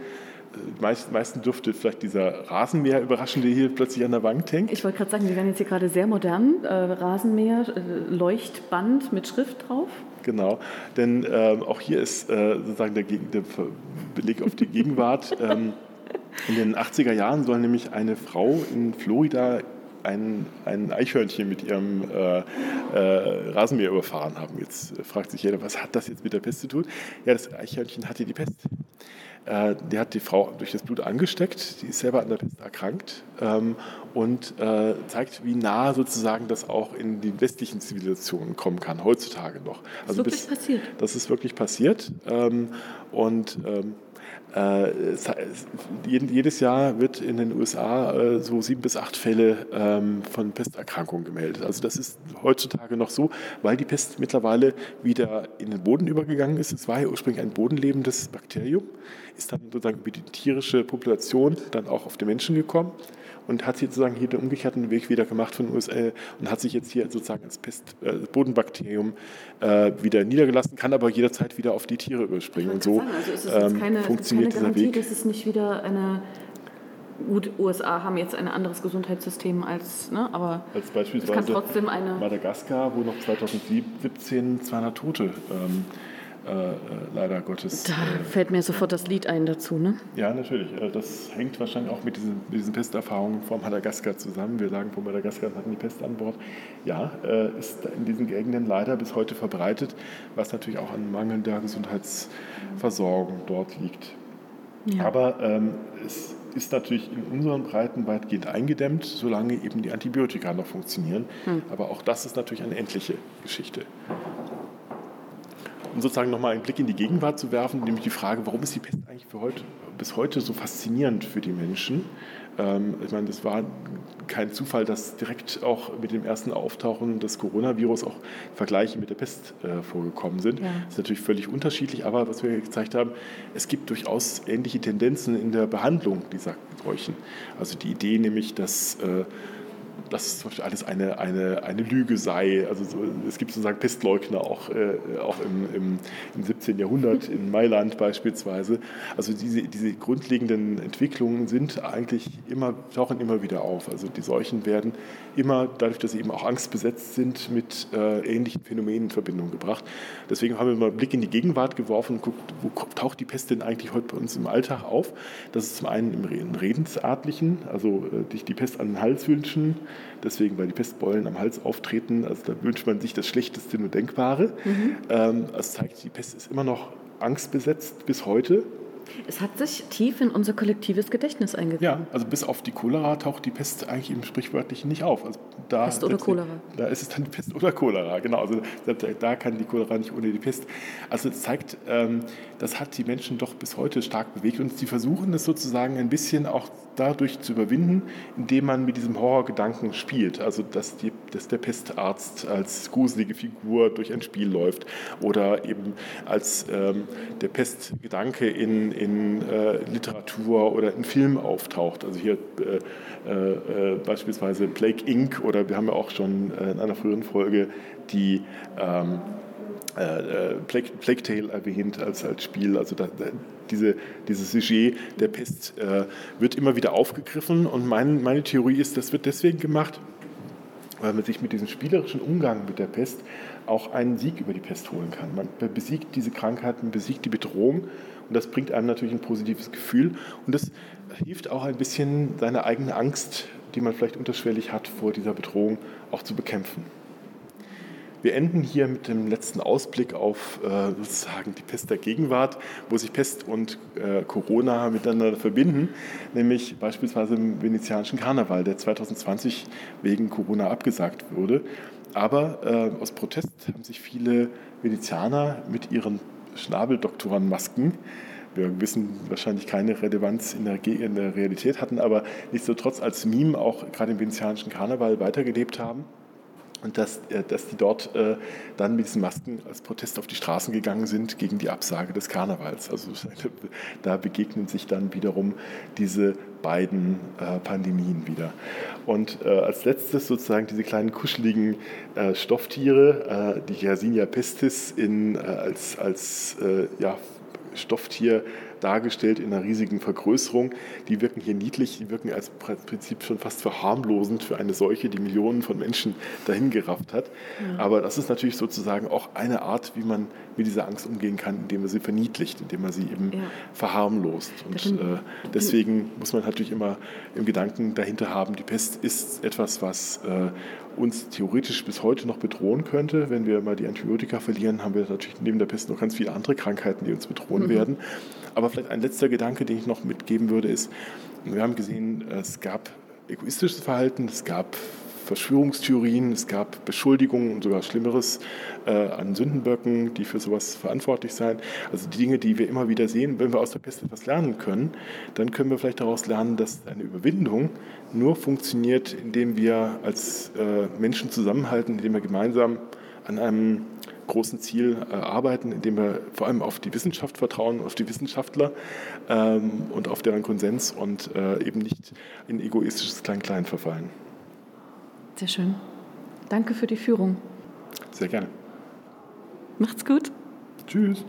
Die äh, meisten, dürfte vielleicht dieser Rasenmäher überraschen, der hier plötzlich an der Wand hängt. Ich wollte gerade sagen, wir werden jetzt hier gerade sehr modern. Äh, Rasenmäher, äh, Leuchtband mit Schrift drauf. Genau, denn äh, auch hier ist äh, sozusagen der, der, Beleg auf die Gegenwart. ähm, in den 80er Jahren soll nämlich eine Frau in Florida ein, ein Eichhörnchen mit ihrem äh, äh, Rasenmäher überfahren haben. Jetzt fragt sich jeder, was hat das jetzt mit der Pest zu tun? Ja, das Eichhörnchen hatte die Pest. Äh, die hat die Frau durch das Blut angesteckt, die ist selber an der Pest erkrankt ähm, und äh, zeigt, wie nah sozusagen das auch in die westlichen Zivilisationen kommen kann, heutzutage noch. Also das ist wirklich bis, passiert. Das ist wirklich passiert. Ähm, und ähm, Äh, jedes Jahr wird in den USA äh, so sieben bis acht Fälle ähm, von Pesterkrankungen gemeldet. Also das ist heutzutage noch so, weil die Pest mittlerweile wieder in den Boden übergegangen ist. Es war ja ursprünglich ein bodenlebendes Bakterium, ist dann sozusagen über die tierische Population dann auch auf den Menschen gekommen und hat sozusagen hier den umgekehrten Weg wieder gemacht von den USA und hat sich jetzt hier sozusagen als Pest, äh, Bodenbakterium äh, wieder niedergelassen, kann aber jederzeit wieder auf die Tiere überspringen. Und so also ähm, keine, funktioniert keine Garantie, dieser Weg. dass es nicht wieder eine Gut, USA haben jetzt ein anderes Gesundheitssystem als, ne, aber als beispielsweise es kann trotzdem eine Madagaskar, wo noch 2017 200 Tote ähm, äh, äh, leider Gottes. Da äh, fällt mir sofort das Lied ein dazu, ne? Ja, natürlich. Das hängt wahrscheinlich auch mit diesen, mit diesen Pesterfahrungen vor Madagaskar zusammen. Wir sagen, vor Madagaskar hatten die Pest an Bord. Ja, ist in diesen Gegenden leider bis heute verbreitet, was natürlich auch an mangelnder Gesundheitsversorgung dort liegt. Ja. Aber ähm, es ist natürlich in unseren Breiten weitgehend eingedämmt, solange eben die Antibiotika noch funktionieren. Hm. Aber auch das ist natürlich eine endliche Geschichte um sozusagen nochmal einen Blick in die Gegenwart zu werfen, nämlich die Frage, warum ist die Pest eigentlich für heute, bis heute so faszinierend für die Menschen? Ähm, ich meine, das war kein Zufall, dass direkt auch mit dem ersten Auftauchen des Coronavirus auch Vergleiche mit der Pest äh, vorgekommen sind. Ja. Das ist natürlich völlig unterschiedlich, aber was wir gezeigt haben, es gibt durchaus ähnliche Tendenzen in der Behandlung dieser Seuchen. Also die Idee nämlich, dass äh, dass zum Beispiel alles eine, eine, eine Lüge sei. Also so, es gibt sozusagen Pestleugner auch, äh, auch im, im, im 17. Jahrhundert in Mailand beispielsweise. Also diese, diese grundlegenden Entwicklungen sind eigentlich immer, tauchen immer wieder auf. Also die Seuchen werden immer, dadurch, dass sie eben auch angstbesetzt sind, mit äh, ähnlichen Phänomenen in Verbindung gebracht. Deswegen haben wir mal einen Blick in die Gegenwart geworfen und guckt, wo taucht die Pest denn eigentlich heute bei uns im Alltag auf? Das ist zum einen im Redensartlichen, also äh, dich die Pest an den Hals wünschen, deswegen, weil die Pestbeulen am Hals auftreten, also da wünscht man sich das Schlechteste nur Denkbare. Mhm. Ähm, das zeigt, die Pest ist immer noch angstbesetzt bis heute. Es hat sich tief in unser kollektives Gedächtnis eingegangen. Ja, also bis auf die Cholera taucht die Pest eigentlich im Sprichwörtlichen nicht auf. Also da Pest oder Cholera. Da ist es dann Pest oder Cholera, genau. Also da kann die Cholera nicht ohne die Pest. Also es zeigt, ähm, das hat die Menschen doch bis heute stark bewegt und sie versuchen es sozusagen ein bisschen auch dadurch zu überwinden, indem man mit diesem Horrorgedanken spielt. Also dass, die, dass der Pestarzt als gruselige Figur durch ein Spiel läuft oder eben als ähm, der Pestgedanke in, in äh, Literatur oder in Film auftaucht. Also hier äh, äh, beispielsweise Plague Inc. oder wir haben ja auch schon äh, in einer früheren Folge die ähm, äh, äh, Plague, Plague Tale erwähnt als, als Spiel. Also da, da, diese, dieses Sujet der Pest äh, wird immer wieder aufgegriffen und mein, meine Theorie ist, das wird deswegen gemacht, weil man sich mit diesem spielerischen Umgang mit der Pest auch einen Sieg über die Pest holen kann. Man besiegt diese Krankheit, man besiegt die Bedrohung und das bringt einem natürlich ein positives Gefühl und das hilft auch ein bisschen seine eigene Angst, die man vielleicht unterschwellig hat, vor dieser Bedrohung auch zu bekämpfen. Wir enden hier mit dem letzten Ausblick auf äh, sozusagen die Pest der Gegenwart, wo sich Pest und äh, Corona miteinander verbinden, nämlich beispielsweise im venezianischen Karneval, der 2020 wegen Corona abgesagt wurde. Aber äh, aus Protest haben sich viele Venezianer mit ihren Schnabeldoktorenmasken wir wissen wahrscheinlich keine Relevanz in der, in der, Realität hatten, aber nichtsdestotrotz als Meme auch gerade im venezianischen Karneval weitergelebt haben und dass, äh, dass die dort äh, dann mit diesen Masken als Protest auf die Straßen gegangen sind gegen die Absage des Karnevals. Also da begegnen sich dann wiederum diese beiden äh, Pandemien wieder. Und äh, als letztes sozusagen diese kleinen kuscheligen äh, Stofftiere, äh, die Yersinia pestis in, als, als ja, Stofftier dargestellt in einer riesigen Vergrößerung. Die wirken hier niedlich, die wirken als Prinzip schon fast verharmlosend für eine Seuche, die Millionen von Menschen dahin gerafft hat. Ja. Aber das ist natürlich sozusagen auch eine Art, wie man mit dieser Angst umgehen kann, indem man sie verniedlicht, indem man sie eben ja. verharmlost. Und äh, deswegen muss man natürlich immer im Gedanken dahinter haben, die Pest ist etwas, was äh, uns theoretisch bis heute noch bedrohen könnte. Wenn wir mal die Antibiotika verlieren, haben wir natürlich neben der Pest noch ganz viele andere Krankheiten, die uns bedrohen mhm. werden. Aber vielleicht ein letzter Gedanke, den ich noch mitgeben würde, ist, wir haben gesehen, es gab egoistisches Verhalten, es gab Verschwörungstheorien, es gab Beschuldigungen und sogar Schlimmeres äh, an Sündenböcken, die für sowas verantwortlich seien. Also die Dinge, die wir immer wieder sehen, wenn wir aus der Pest etwas lernen können, dann können wir vielleicht daraus lernen, dass eine Überwindung nur funktioniert, indem wir als äh, Menschen zusammenhalten, indem wir gemeinsam an einem großen Ziel äh, arbeiten, indem wir vor allem auf die Wissenschaft vertrauen, auf die Wissenschaftler ähm, und auf deren Konsens und äh, eben nicht in egoistisches Klein-Klein verfallen. Sehr schön. Danke für die Führung. Sehr gerne. Macht's gut. Tschüss.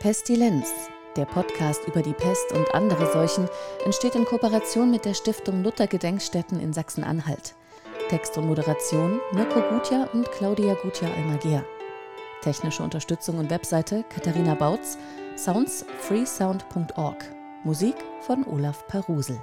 Pestilenz, der Podcast über die Pest und andere Seuchen, entsteht in Kooperation mit der Stiftung Luther Gedenkstätten in Sachsen-Anhalt. Text und Moderation Mirko Gutja und Claudia Gutja-Almagier. Technische Unterstützung und Webseite Katharina Bautz, Sounds freesound.org. Musik von Olaf Parusel.